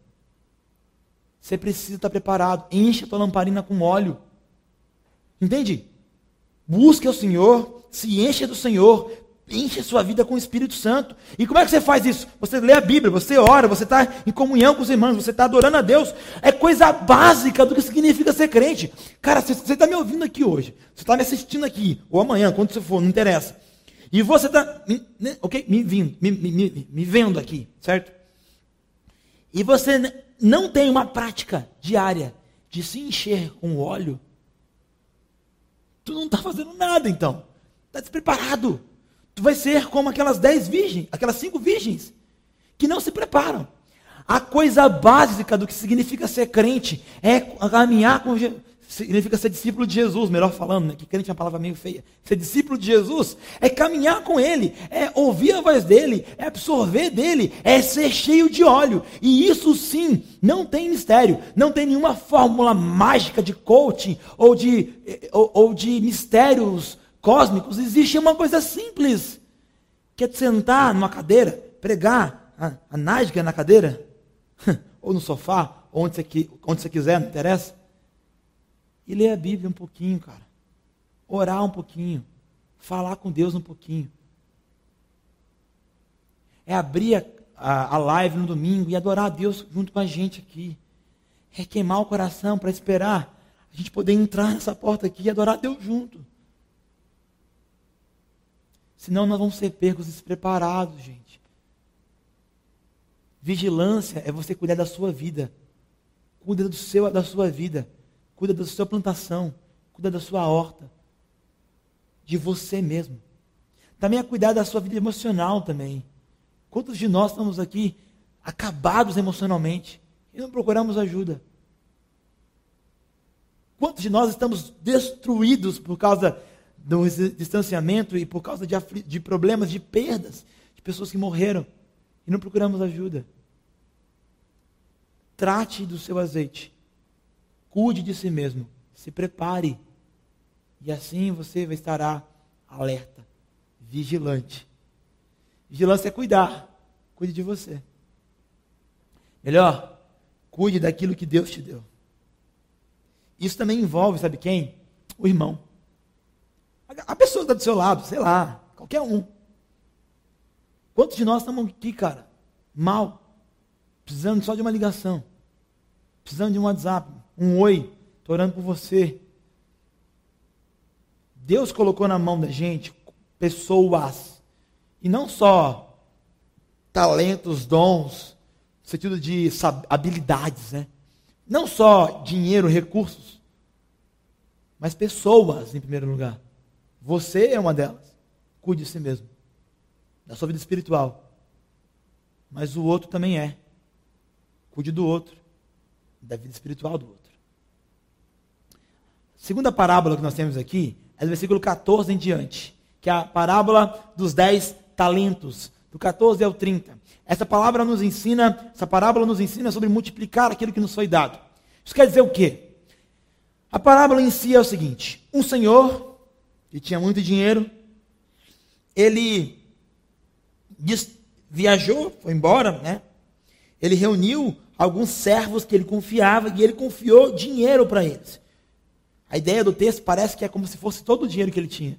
S1: Você precisa estar preparado. Enche a tua lamparina com óleo. Entende? Busque o Senhor, se enche do Senhor, enche a sua vida com o Espírito Santo. E como é que você faz isso? Você lê a Bíblia, você ora, você está em comunhão com os irmãos, você está adorando a Deus. É coisa básica do que significa ser crente. Cara, você está me ouvindo aqui hoje, você está me assistindo aqui, ou amanhã, quando você for, não interessa. E você está, né, ok, me, me, me, me vendo aqui, certo? E você não tem uma prática diária de se encher com óleo. Tu não está fazendo nada então. Está despreparado tu vai ser como aquelas dez virgens, aquelas cinco virgens, que não se preparam. A coisa básica do que significa ser crente é caminhar com Jesus. Significa ser discípulo de Jesus, melhor falando, né? que crente é uma palavra meio feia. Ser discípulo de Jesus é caminhar com Ele, é ouvir a voz dEle, é absorver dEle, é ser cheio de óleo. E isso sim, não tem mistério, não tem nenhuma fórmula mágica de coaching ou de, ou, ou de mistérios cósmicos, existe uma coisa simples, que é sentar numa cadeira, pregar a, a na cadeira, ou no sofá, onde você, onde você quiser, não interessa, e ler a Bíblia um pouquinho, cara. Orar um pouquinho. Falar com Deus um pouquinho. É abrir a, a, a live no domingo e adorar a Deus junto com a gente aqui. É queimar o coração para esperar a gente poder entrar nessa porta aqui e adorar a Deus junto. Senão nós vamos ser pegos despreparados, gente. Vigilância é você cuidar da sua vida. Cuida do seu, da sua vida. Cuida da sua plantação. Cuida da sua horta. De você mesmo. Também é cuidar da sua vida emocional também. Quantos de nós estamos aqui acabados emocionalmente e não procuramos ajuda? Quantos de nós estamos destruídos por causa do distanciamento e por causa de, de problemas, de perdas, de pessoas que morreram e não procuramos ajuda. Trate do seu azeite. Cuide de si mesmo. Se prepare. E assim você estará alerta, vigilante. Vigilância é cuidar. Cuide de você. Melhor, cuide daquilo que Deus te deu. Isso também envolve, sabe quem? O irmão. A pessoa está do seu lado, sei lá, qualquer um. Quantos de nós estamos aqui, cara, mal, precisando só de uma ligação, precisando de um WhatsApp, um oi, estou orando por você. Deus colocou na mão da gente pessoas, e não só talentos, dons, no sentido de habilidades, né? Não só dinheiro, recursos, mas pessoas em primeiro lugar. Você é uma delas. Cuide de si mesmo, da sua vida espiritual. Mas o outro também é. Cuide do outro, da vida espiritual do outro. Segunda parábola que nós temos aqui é do versículo 14 em diante, que é a parábola dos dez talentos, do 14 ao 30. Essa palavra nos ensina, essa parábola nos ensina sobre multiplicar aquilo que nos foi dado. Isso quer dizer o quê? A parábola em si é o seguinte: um senhor que tinha muito dinheiro, ele viajou, foi embora, né? Ele reuniu alguns servos que ele confiava e ele confiou dinheiro para eles. A ideia do texto parece que é como se fosse todo o dinheiro que ele tinha.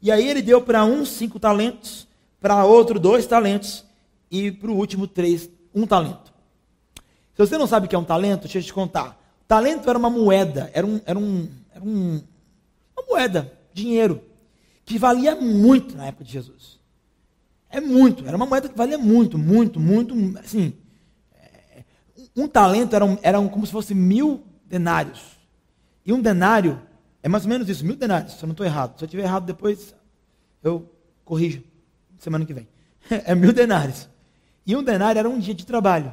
S1: E aí ele deu para um cinco talentos, para outro dois talentos e para o último três, um talento. Se você não sabe o que é um talento, deixa eu te contar. Talento era uma moeda, era um, era um, era um uma moeda, dinheiro, que valia muito na época de Jesus. É muito, era uma moeda que valia muito, muito, muito, assim, é, um talento era, um, era um, como se fosse mil denários. E um denário é mais ou menos isso, mil denários, se eu não estou errado. Se eu estiver errado depois, eu corrijo, semana que vem. é mil denários. E um denário era um dia de trabalho.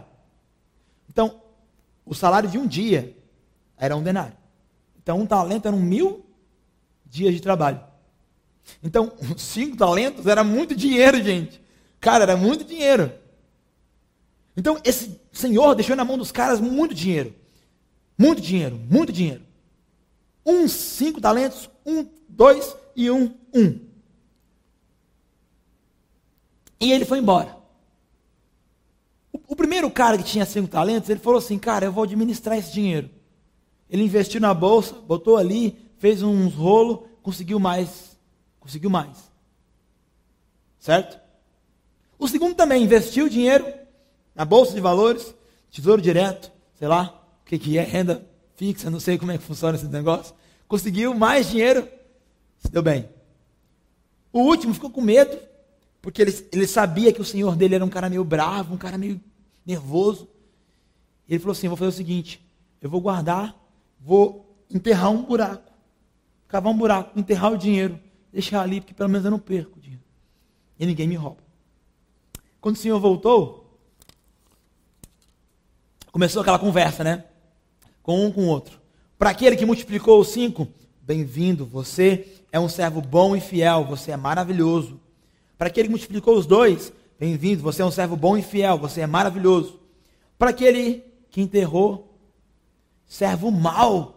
S1: Então, o salário de um dia era um denário. Então, um talento eram mil dias de trabalho. Então, cinco talentos era muito dinheiro, gente. Cara, era muito dinheiro. Então, esse senhor deixou na mão dos caras muito dinheiro. Muito dinheiro, muito dinheiro. Um, cinco talentos, um, dois e um, um. E ele foi embora. O, o primeiro cara que tinha cinco talentos, ele falou assim: Cara, eu vou administrar esse dinheiro. Ele investiu na bolsa, botou ali, fez uns rolos, conseguiu mais. Conseguiu mais. Certo? O segundo também investiu dinheiro na bolsa de valores, tesouro direto, sei lá, o que, que é, renda fixa, não sei como é que funciona esse negócio. Conseguiu mais dinheiro, se deu bem. O último ficou com medo, porque ele, ele sabia que o senhor dele era um cara meio bravo, um cara meio nervoso. Ele falou assim: vou fazer o seguinte, eu vou guardar, vou enterrar um buraco, cavar um buraco, enterrar o dinheiro, deixar ali, porque pelo menos eu não perco o dinheiro. E ninguém me rouba. Quando o senhor voltou, começou aquela conversa, né? Com um com o outro. Para aquele que multiplicou os cinco, bem-vindo, você é um servo bom e fiel, você é maravilhoso. Para aquele que multiplicou os dois, bem-vindo, você é um servo bom e fiel, você é maravilhoso. Para aquele que enterrou, servo mau.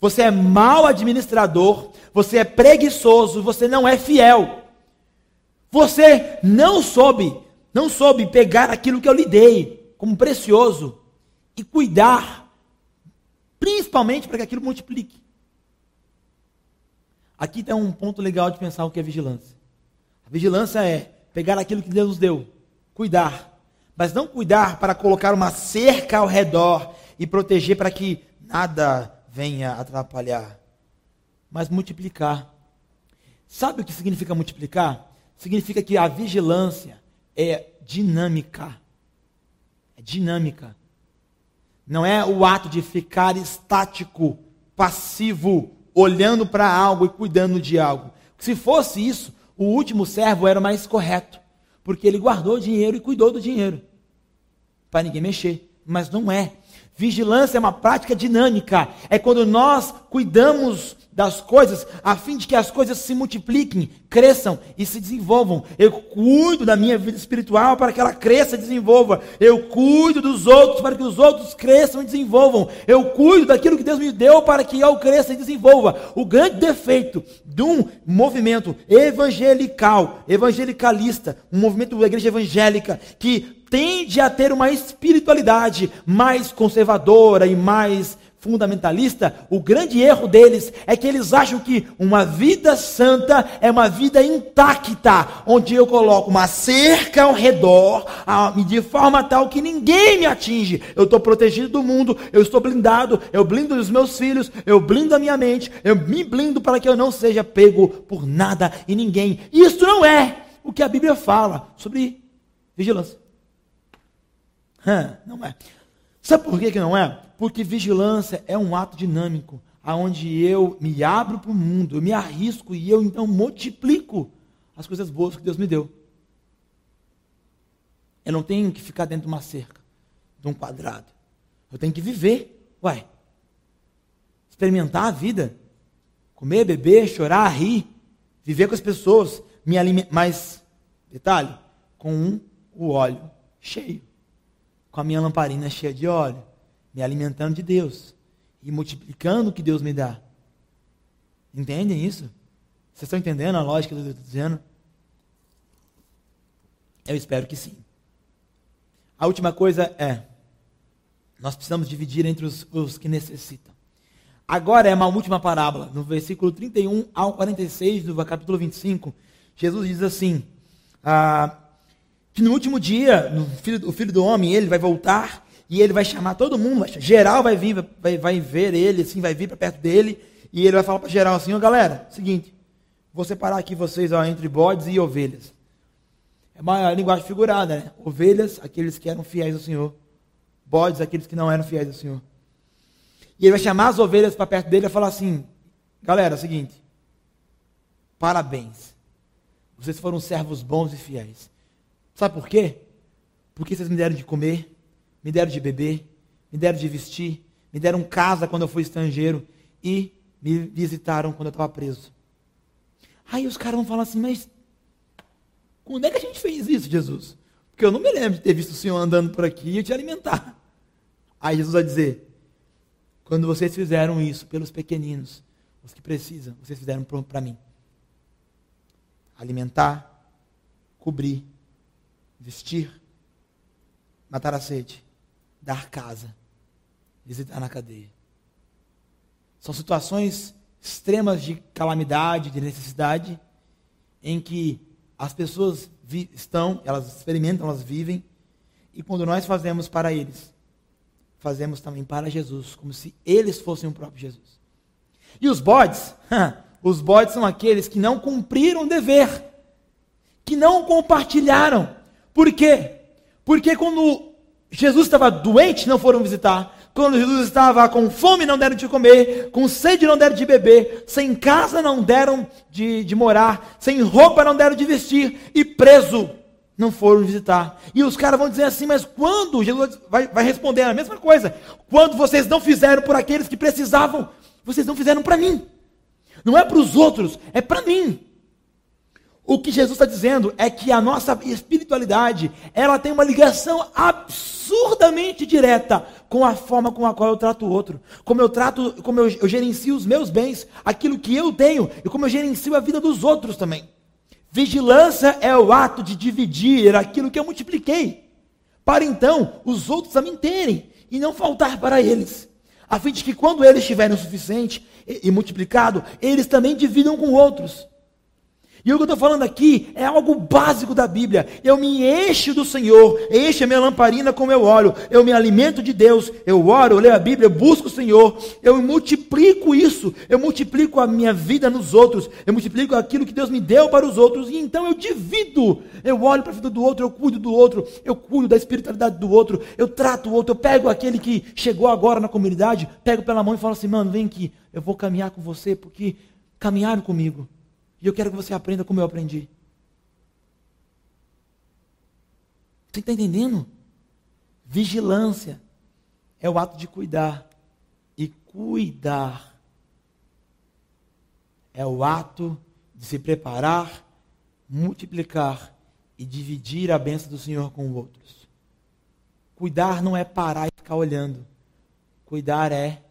S1: Você é mau administrador, você é preguiçoso, você não é fiel. Você não soube, não soube pegar aquilo que eu lhe dei como precioso e cuidar, principalmente para que aquilo multiplique. Aqui tem um ponto legal de pensar o que é vigilância. A vigilância é pegar aquilo que Deus nos deu, cuidar, mas não cuidar para colocar uma cerca ao redor e proteger para que nada venha atrapalhar, mas multiplicar. Sabe o que significa multiplicar? Significa que a vigilância é dinâmica. É dinâmica. Não é o ato de ficar estático, passivo, olhando para algo e cuidando de algo. Se fosse isso, o último servo era o mais correto, porque ele guardou o dinheiro e cuidou do dinheiro, para ninguém mexer. Mas não é. Vigilância é uma prática dinâmica. É quando nós cuidamos das coisas, a fim de que as coisas se multipliquem, cresçam e se desenvolvam. Eu cuido da minha vida espiritual para que ela cresça e desenvolva. Eu cuido dos outros para que os outros cresçam e desenvolvam. Eu cuido daquilo que Deus me deu para que eu cresça e desenvolva. O grande defeito de um movimento evangelical, evangelicalista, um movimento da igreja evangélica que tende a ter uma espiritualidade mais conservadora e mais fundamentalista, o grande erro deles é que eles acham que uma vida santa é uma vida intacta, onde eu coloco uma cerca ao redor, de forma tal que ninguém me atinge. Eu estou protegido do mundo, eu estou blindado, eu blindo os meus filhos, eu blindo a minha mente, eu me blindo para que eu não seja pego por nada e ninguém. Isso não é o que a Bíblia fala sobre vigilância. não é. Sabe por que, que não é? Porque vigilância é um ato dinâmico, aonde eu me abro para o mundo, eu me arrisco e eu então multiplico as coisas boas que Deus me deu. Eu não tenho que ficar dentro de uma cerca, de um quadrado. Eu tenho que viver. Uai. Experimentar a vida. Comer, beber, chorar, rir. Viver com as pessoas. Me alimentar. Mas, detalhe, com um, o óleo cheio. Com a minha lamparina cheia de óleo me alimentando de Deus e multiplicando o que Deus me dá. Entendem isso? Vocês estão entendendo a lógica do que eu estou dizendo? Eu espero que sim. A última coisa é: nós precisamos dividir entre os, os que necessitam. Agora é uma última parábola, no versículo 31 ao 46 do capítulo 25. Jesus diz assim: ah, que no último dia, no filho, o filho do homem, ele vai voltar e ele vai chamar todo mundo, vai, geral vai vir, vai, vai ver ele, assim, vai vir para perto dele, e ele vai falar para geral assim, ó oh, galera, seguinte, vou separar aqui vocês ó, entre bodes e ovelhas. É uma linguagem figurada, né? Ovelhas, aqueles que eram fiéis ao Senhor. Bodes, aqueles que não eram fiéis ao Senhor. E ele vai chamar as ovelhas para perto dele e falar assim: galera, é seguinte, parabéns. Vocês foram servos bons e fiéis. Sabe por quê? Porque vocês me deram de comer, me deram de beber, me deram de vestir, me deram casa quando eu fui estrangeiro e me visitaram quando eu estava preso. Aí os caras vão falar assim, mas quando é que a gente fez isso, Jesus? Porque eu não me lembro de ter visto o Senhor andando por aqui e te alimentar. Aí Jesus vai dizer: quando vocês fizeram isso pelos pequeninos, os que precisam, vocês fizeram para mim. Alimentar, cobrir, vestir, matar a sede, dar casa, visitar na cadeia. São situações extremas de calamidade, de necessidade, em que as pessoas estão, elas experimentam, elas vivem, e quando nós fazemos para eles, fazemos também para Jesus, como se eles fossem o próprio Jesus. E os bodes? Os bodes são aqueles que não cumpriram o dever, que não compartilharam. Por quê? Porque quando Jesus estava doente, não foram visitar. Quando Jesus estava com fome, não deram de comer, com sede, não deram de beber, sem casa, não deram de, de morar, sem roupa, não deram de vestir, e preso, não foram visitar. E os caras vão dizer assim, mas quando? Jesus vai, vai responder a mesma coisa. Quando vocês não fizeram por aqueles que precisavam, vocês não fizeram para mim. Não é para os outros, é para mim. O que Jesus está dizendo é que a nossa espiritualidade, ela tem uma ligação absurdamente direta com a forma com a qual eu trato o outro. Como eu trato, como eu, eu gerencio os meus bens, aquilo que eu tenho, e como eu gerencio a vida dos outros também. Vigilância é o ato de dividir aquilo que eu multipliquei, para então os outros também terem e não faltar para eles, a fim de que quando eles tiverem o suficiente e, e multiplicado, eles também dividam com outros. E o que eu estou falando aqui é algo básico da Bíblia. Eu me encho do Senhor, encho a minha lamparina com meu óleo, eu me alimento de Deus, eu oro, eu leio a Bíblia, eu busco o Senhor, eu multiplico isso, eu multiplico a minha vida nos outros, eu multiplico aquilo que Deus me deu para os outros, e então eu divido. Eu olho para a vida do outro, eu cuido do outro, eu cuido da espiritualidade do outro, eu trato o outro, eu pego aquele que chegou agora na comunidade, pego pela mão e falo assim, mano, vem aqui, eu vou caminhar com você, porque caminharam comigo. E eu quero que você aprenda como eu aprendi. Você está entendendo? Vigilância é o ato de cuidar. E cuidar é o ato de se preparar, multiplicar e dividir a bênção do Senhor com outros. Cuidar não é parar e ficar olhando. Cuidar é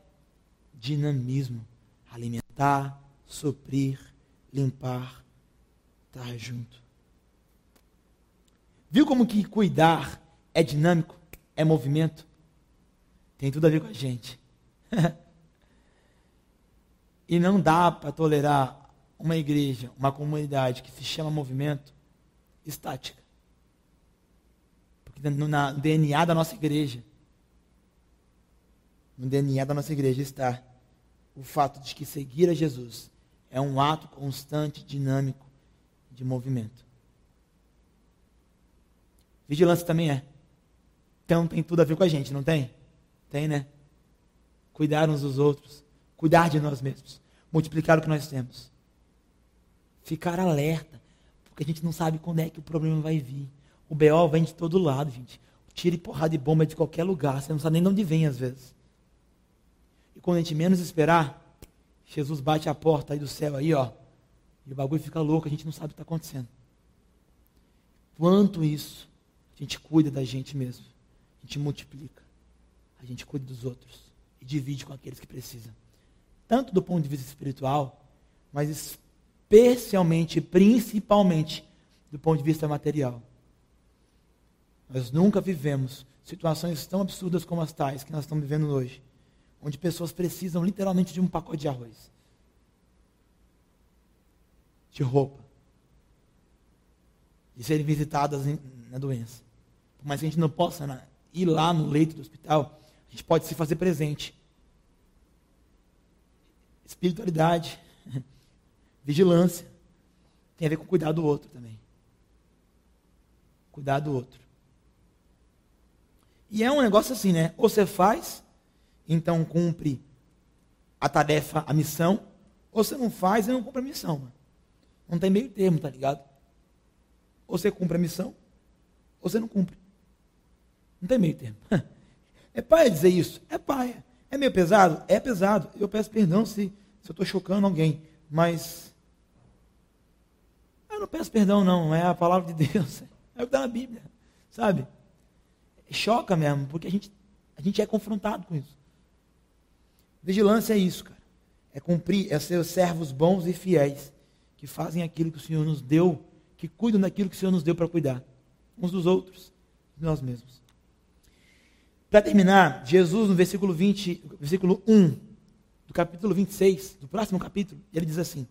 S1: dinamismo, alimentar, suprir, limpar, estar junto. Viu como que cuidar é dinâmico, é movimento? Tem tudo a ver com a gente. e não dá para tolerar uma igreja, uma comunidade que se chama movimento estática. Porque no, na, DNA da nossa igreja, no DNA da nossa igreja está o fato de que seguir a Jesus é um ato constante, dinâmico de movimento. Vigilância também é. Então tem tudo a ver com a gente, não tem? Tem, né? Cuidar uns dos outros, cuidar de nós mesmos, multiplicar o que nós temos. Ficar alerta, porque a gente não sabe quando é que o problema vai vir. O BO vem de todo lado, gente. Tira e porrada de bomba de qualquer lugar, você não sabe nem de onde vem às vezes. E quando a gente menos esperar, Jesus bate a porta aí do céu aí, ó. E o bagulho fica louco, a gente não sabe o que está acontecendo. Quanto isso, a gente cuida da gente mesmo. A gente multiplica. A gente cuida dos outros. E divide com aqueles que precisam. Tanto do ponto de vista espiritual, mas especialmente, principalmente, do ponto de vista material. Nós nunca vivemos situações tão absurdas como as tais que nós estamos vivendo hoje onde pessoas precisam literalmente de um pacote de arroz, de roupa, de serem visitadas na doença. Por mais que a gente não possa né, ir lá no leito do hospital, a gente pode se fazer presente. Espiritualidade, vigilância, tem a ver com cuidar do outro também. Cuidar do outro. E é um negócio assim, né? Ou você faz, então cumpre a tarefa, a missão, ou você não faz e não cumpre a missão. Mano. Não tem meio termo, tá ligado? Ou você cumpre a missão, ou você não cumpre. Não tem meio termo. É pai dizer isso? É pai. É meio pesado? É pesado. Eu peço perdão se, se eu estou chocando alguém. Mas eu não peço perdão, não. É a palavra de Deus. É o que está na Bíblia. Sabe? Choca mesmo, porque a gente, a gente é confrontado com isso. Vigilância é isso, cara. É cumprir, é ser servos bons e fiéis, que fazem aquilo que o Senhor nos deu, que cuidam daquilo que o Senhor nos deu para cuidar, uns dos outros, de nós mesmos. Para terminar, Jesus, no versículo 20, versículo 1, do capítulo 26, do próximo capítulo, ele diz assim: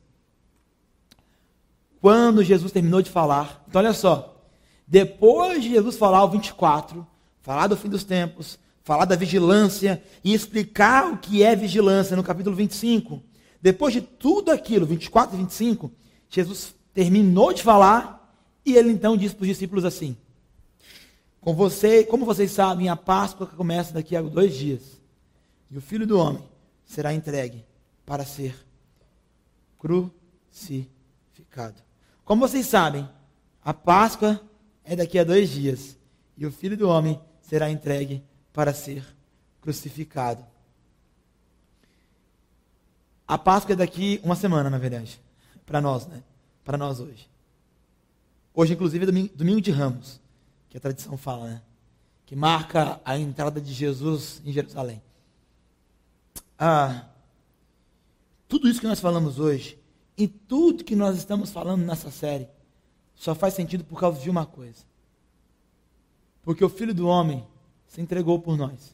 S1: Quando Jesus terminou de falar, então olha só, depois de Jesus falar o 24, falar do fim dos tempos, falar da vigilância e explicar o que é vigilância no capítulo 25, depois de tudo aquilo, 24 e 25, Jesus terminou de falar e ele então disse para os discípulos assim: com você, como vocês sabem, a Páscoa começa daqui a dois dias. E o Filho do Homem será entregue para ser crucificado. Como vocês sabem, a Páscoa é daqui a dois dias. E o Filho do Homem será entregue para ser crucificado. A Páscoa é daqui uma semana, na verdade. Para nós, né? Para nós hoje. Hoje, inclusive, é domingo, domingo de Ramos, que a tradição fala, né? Que marca a entrada de Jesus em Jerusalém. Ah, tudo isso que nós falamos hoje, e tudo que nós estamos falando nessa série, só faz sentido por causa de uma coisa. Porque o Filho do Homem se entregou por nós.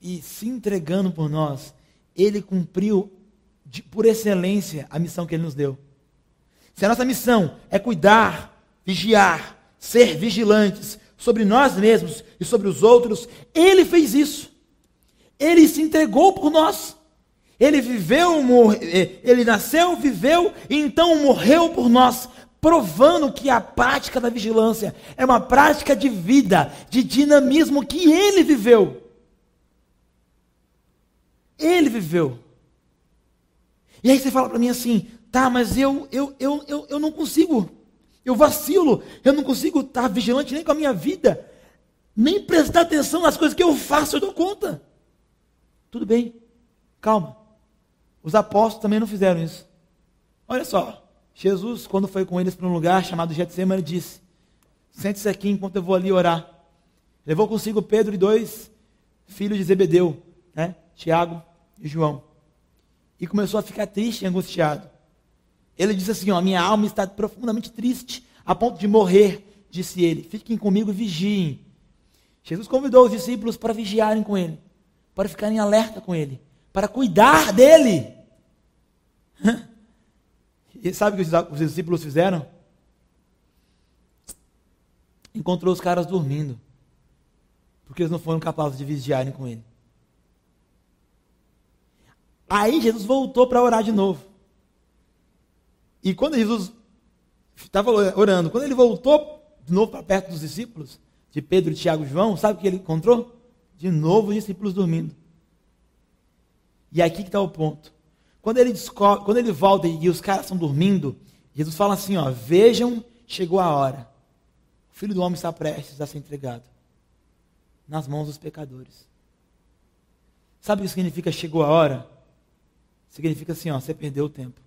S1: E se entregando por nós, ele cumpriu de, por excelência a missão que ele nos deu. Se a nossa missão é cuidar, vigiar, ser vigilantes sobre nós mesmos e sobre os outros, ele fez isso. Ele se entregou por nós. Ele viveu, morre, ele nasceu, viveu e então morreu por nós, provando que a prática da vigilância é uma prática de vida, de dinamismo que ele viveu. Ele viveu. E aí você fala para mim assim, tá, mas eu, eu, eu, eu, eu não consigo, eu vacilo, eu não consigo estar vigilante nem com a minha vida, nem prestar atenção nas coisas que eu faço, eu dou conta. Tudo bem, calma. Os apóstolos também não fizeram isso. Olha só, Jesus, quando foi com eles para um lugar chamado Getsemane, disse: Sente-se aqui enquanto eu vou ali orar. Levou consigo Pedro e dois filhos de Zebedeu, né? Tiago e João. E começou a ficar triste e angustiado. Ele disse assim: ó, Minha alma está profundamente triste, a ponto de morrer, disse ele. Fiquem comigo e vigiem. Jesus convidou os discípulos para vigiarem com ele, para ficarem alerta com ele, para cuidar dele. E sabe o que os discípulos fizeram? Encontrou os caras dormindo, porque eles não foram capazes de vigiarem com ele. Aí Jesus voltou para orar de novo. E quando Jesus estava orando, quando ele voltou de novo para perto dos discípulos, de Pedro, Tiago e João, sabe o que ele encontrou? De novo os discípulos dormindo. E aqui que está o ponto. Quando ele, descobre, quando ele volta e os caras estão dormindo, Jesus fala assim: ó, vejam, chegou a hora. O filho do homem está prestes a ser entregado nas mãos dos pecadores. Sabe o que significa chegou a hora? Significa assim, ó, você perdeu o tempo.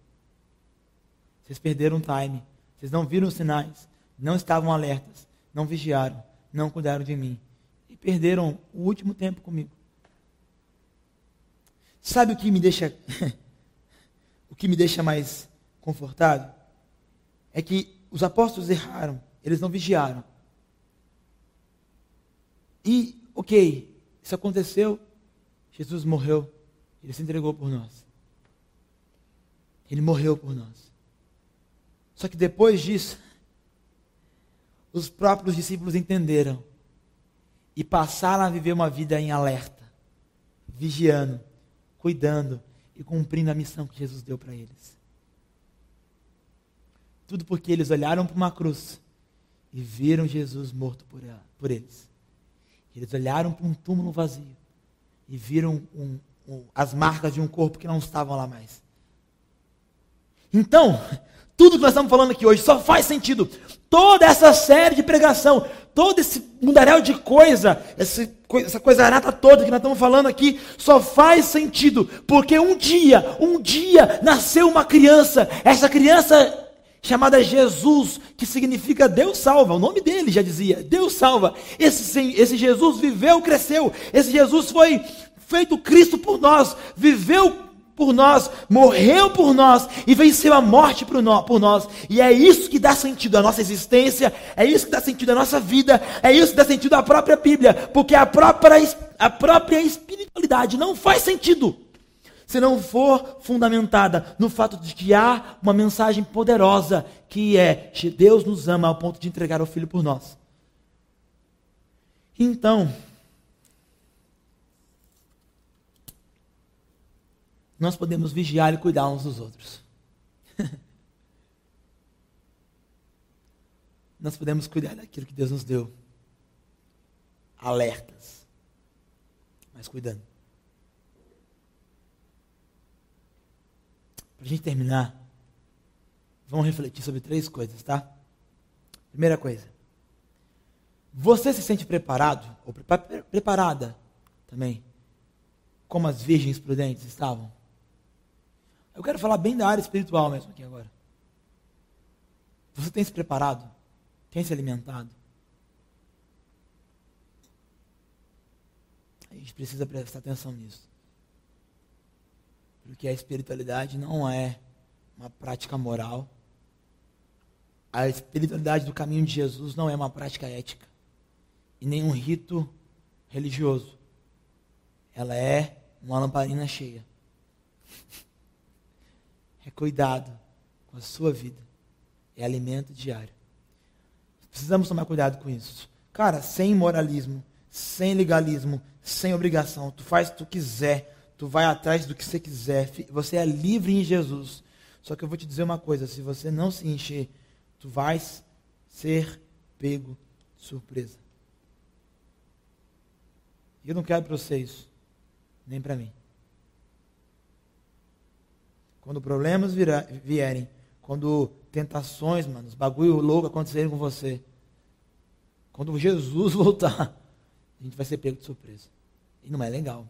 S1: Vocês perderam o time. Vocês não viram os sinais. Não estavam alertas. Não vigiaram. Não cuidaram de mim. E perderam o último tempo comigo. Sabe o que me deixa. o que me deixa mais confortado? É que os apóstolos erraram. Eles não vigiaram. E, ok, isso aconteceu. Jesus morreu. Ele se entregou por nós. Ele morreu por nós. Só que depois disso, os próprios discípulos entenderam e passaram a viver uma vida em alerta, vigiando, cuidando e cumprindo a missão que Jesus deu para eles. Tudo porque eles olharam para uma cruz e viram Jesus morto por, ela, por eles. Eles olharam para um túmulo vazio e viram um, um, as marcas de um corpo que não estavam lá mais. Então, Tudo que nós estamos falando aqui hoje só faz sentido. Toda essa série de pregação, todo esse mundaréu de coisa, essa coisa arata toda que nós estamos falando aqui, só faz sentido, porque um dia, um dia nasceu uma criança, essa criança chamada Jesus, que significa Deus salva, o nome dele já dizia, Deus salva. Esse, esse Jesus viveu, cresceu, esse Jesus foi feito Cristo por nós, viveu por nós, morreu por nós e venceu a morte por nós. E é isso que dá sentido à nossa existência, é isso que dá sentido à nossa vida, é isso que dá sentido à própria Bíblia, porque a própria, a própria espiritualidade não faz sentido se não for fundamentada no fato de que há uma mensagem poderosa que é Deus nos ama ao ponto de entregar o Filho por nós. Então, nós podemos vigiar e cuidar uns dos outros. nós podemos cuidar daquilo que Deus nos deu. Alertas. Mas cuidando. Para a gente terminar, vamos refletir sobre três coisas, tá? Primeira coisa. Você se sente preparado, ou preparada também, como as virgens prudentes estavam? Eu quero falar bem da área espiritual mesmo aqui agora. Você tem se preparado? Tem se alimentado? A gente precisa prestar atenção nisso. Porque a espiritualidade não é uma prática moral. A espiritualidade do caminho de Jesus não é uma prática ética. E nem um rito religioso. Ela é uma lamparina cheia. cuidado com a sua vida. É alimento diário. Precisamos tomar cuidado com isso. Cara, sem moralismo, sem legalismo, sem obrigação. Tu faz o que tu quiser. Tu vai atrás do que você quiser. Você é livre em Jesus. Só que eu vou te dizer uma coisa: se você não se encher, tu vais ser pego de surpresa. E eu não quero para você isso, nem para mim. Quando problemas vierem, quando tentações, mano, os bagulho louco acontecerem com você, quando Jesus voltar, a gente vai ser pego de surpresa. E não é legal.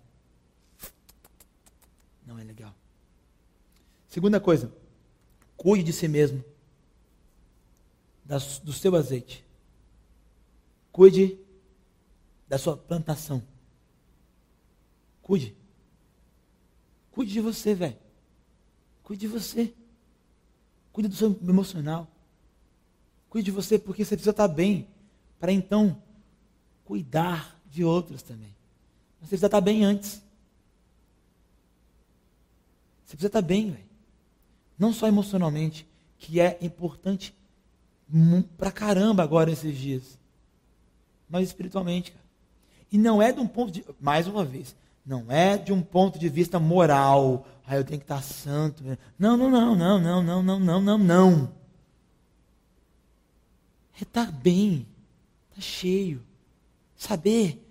S1: Não é legal. Segunda coisa, cuide de si mesmo, do seu azeite. Cuide da sua plantação. Cuide. Cuide de você, velho. Cuide de você. Cuide do seu emocional. Cuide de você porque você precisa estar bem para então cuidar de outros também. Mas você precisa estar bem antes. Você precisa estar bem, velho. Não só emocionalmente, que é importante pra caramba agora esses dias. Mas espiritualmente, cara. E não é de um ponto de. Mais uma vez, não é de um ponto de vista moral. Ah, eu tenho que estar santo. Não, não, não, não, não, não, não, não, não, não. É estar bem, estar cheio. Saber,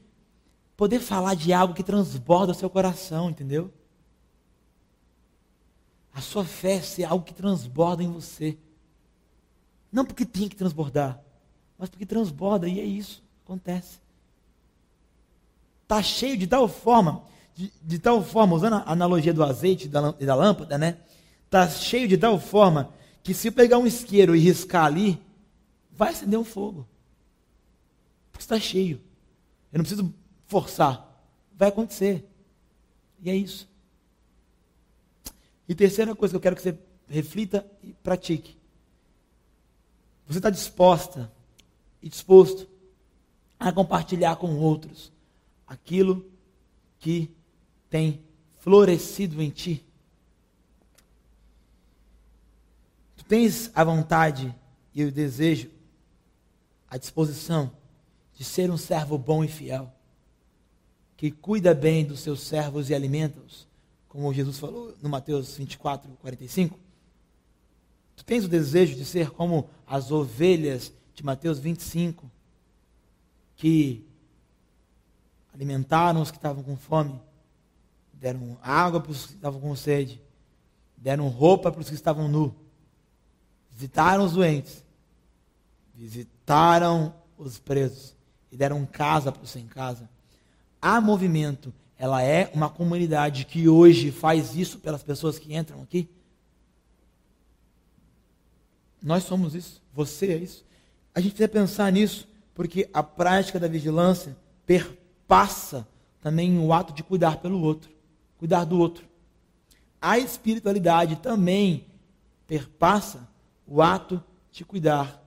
S1: poder falar de algo que transborda o seu coração, entendeu? A sua fé ser algo que transborda em você. Não porque tem que transbordar, mas porque transborda e é isso, acontece. Está cheio de tal forma, de, de, tal forma, usando a analogia do azeite e da lâmpada, né? Está cheio de tal forma que se eu pegar um isqueiro e riscar ali, vai acender um fogo. Porque está cheio. Eu não preciso forçar. Vai acontecer. E é isso. E terceira coisa que eu quero que você reflita e pratique. Você está disposta e disposto a compartilhar com outros aquilo que tem florescido em ti? Tu tens a vontade e o desejo, a disposição de ser um servo bom e fiel, que cuida bem dos seus servos e alimenta-os como Jesus falou no Mateus 24, 45? Tu tens o desejo de ser como as ovelhas de Mateus 25, que alimentaram os que estavam com fome, deram água para os que estavam com sede, deram roupa para os que estavam nu, visitaram os doentes, visitaram os presos e deram casa para os sem casa. A movimento, ela é uma comunidade que hoje faz isso pelas pessoas que entram aqui. Nós somos isso, você é isso. A gente precisa pensar nisso, porque a prática da vigilância perpassa também o ato de cuidar pelo outro, cuidar do outro. A espiritualidade também perpassa o ato de cuidar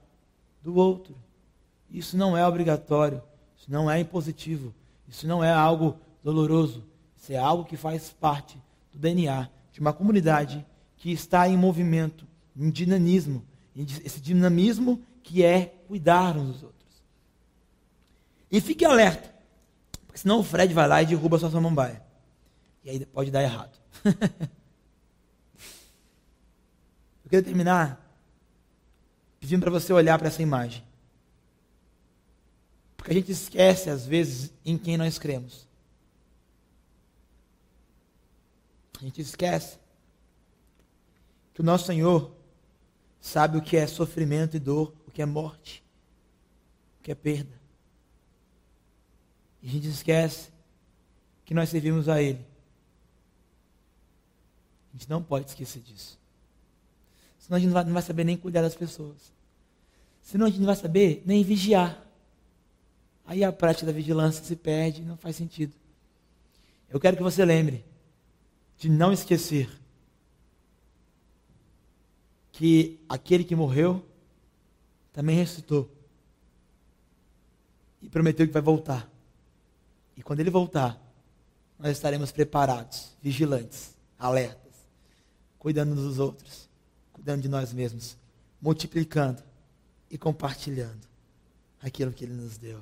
S1: do outro. Isso não é obrigatório, isso não é impositivo, isso não é algo doloroso, isso é algo que faz parte do DNA de uma comunidade que está em movimento, em dinamismo, esse dinamismo que é cuidar uns dos outros. E fique alerta, porque senão o Fred vai lá e derruba a sua samambaia. E aí pode dar errado. Eu queria terminar pedindo para você olhar para essa imagem. Porque a gente esquece, às vezes, em quem nós cremos. A gente esquece que o nosso Senhor sabe o que é sofrimento e dor, o que é morte, o que é perda. E a gente esquece que nós servimos a Ele. A gente não pode esquecer disso. Senão a gente não vai saber nem cuidar das pessoas. Senão a gente não vai saber nem vigiar. Aí a prática da vigilância se perde, não faz sentido. Eu quero que você lembre de não esquecer que aquele que morreu também ressuscitou. E prometeu que vai voltar. E quando ele voltar, nós estaremos preparados, vigilantes, alertas, cuidando dos outros, cuidando de nós mesmos, multiplicando e compartilhando aquilo que ele nos deu.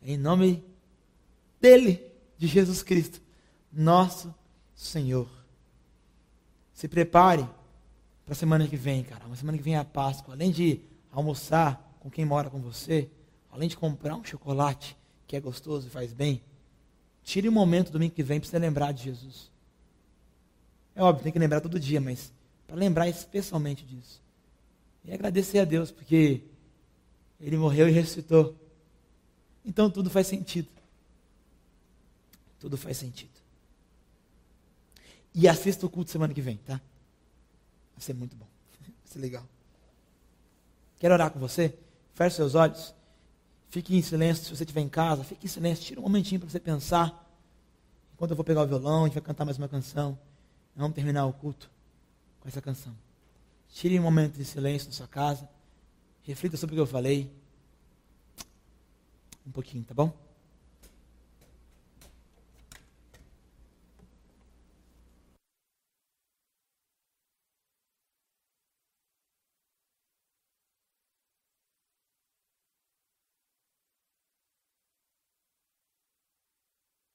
S1: Em nome dele, de Jesus Cristo, nosso Senhor. Se prepare para a semana que vem, cara. Uma semana que vem é a Páscoa. Além de almoçar com quem mora com você, além de comprar um chocolate que é gostoso e faz bem, tire um momento domingo que vem para você lembrar de Jesus. É óbvio, tem que lembrar todo dia, mas para lembrar especialmente disso. E agradecer a Deus, porque Ele morreu e ressuscitou. Então tudo faz sentido. Tudo faz sentido. E assista o culto semana que vem, tá? Vai ser muito bom. Vai ser legal. Quero orar com você? Feche seus olhos. Fique em silêncio. Se você estiver em casa, fique em silêncio. Tira um momentinho para você pensar. Enquanto eu vou pegar o violão, a gente vai cantar mais uma canção. Vamos terminar o culto com essa canção. Tire um momento de silêncio na sua casa. Reflita sobre o que eu falei. Um pouquinho, tá bom?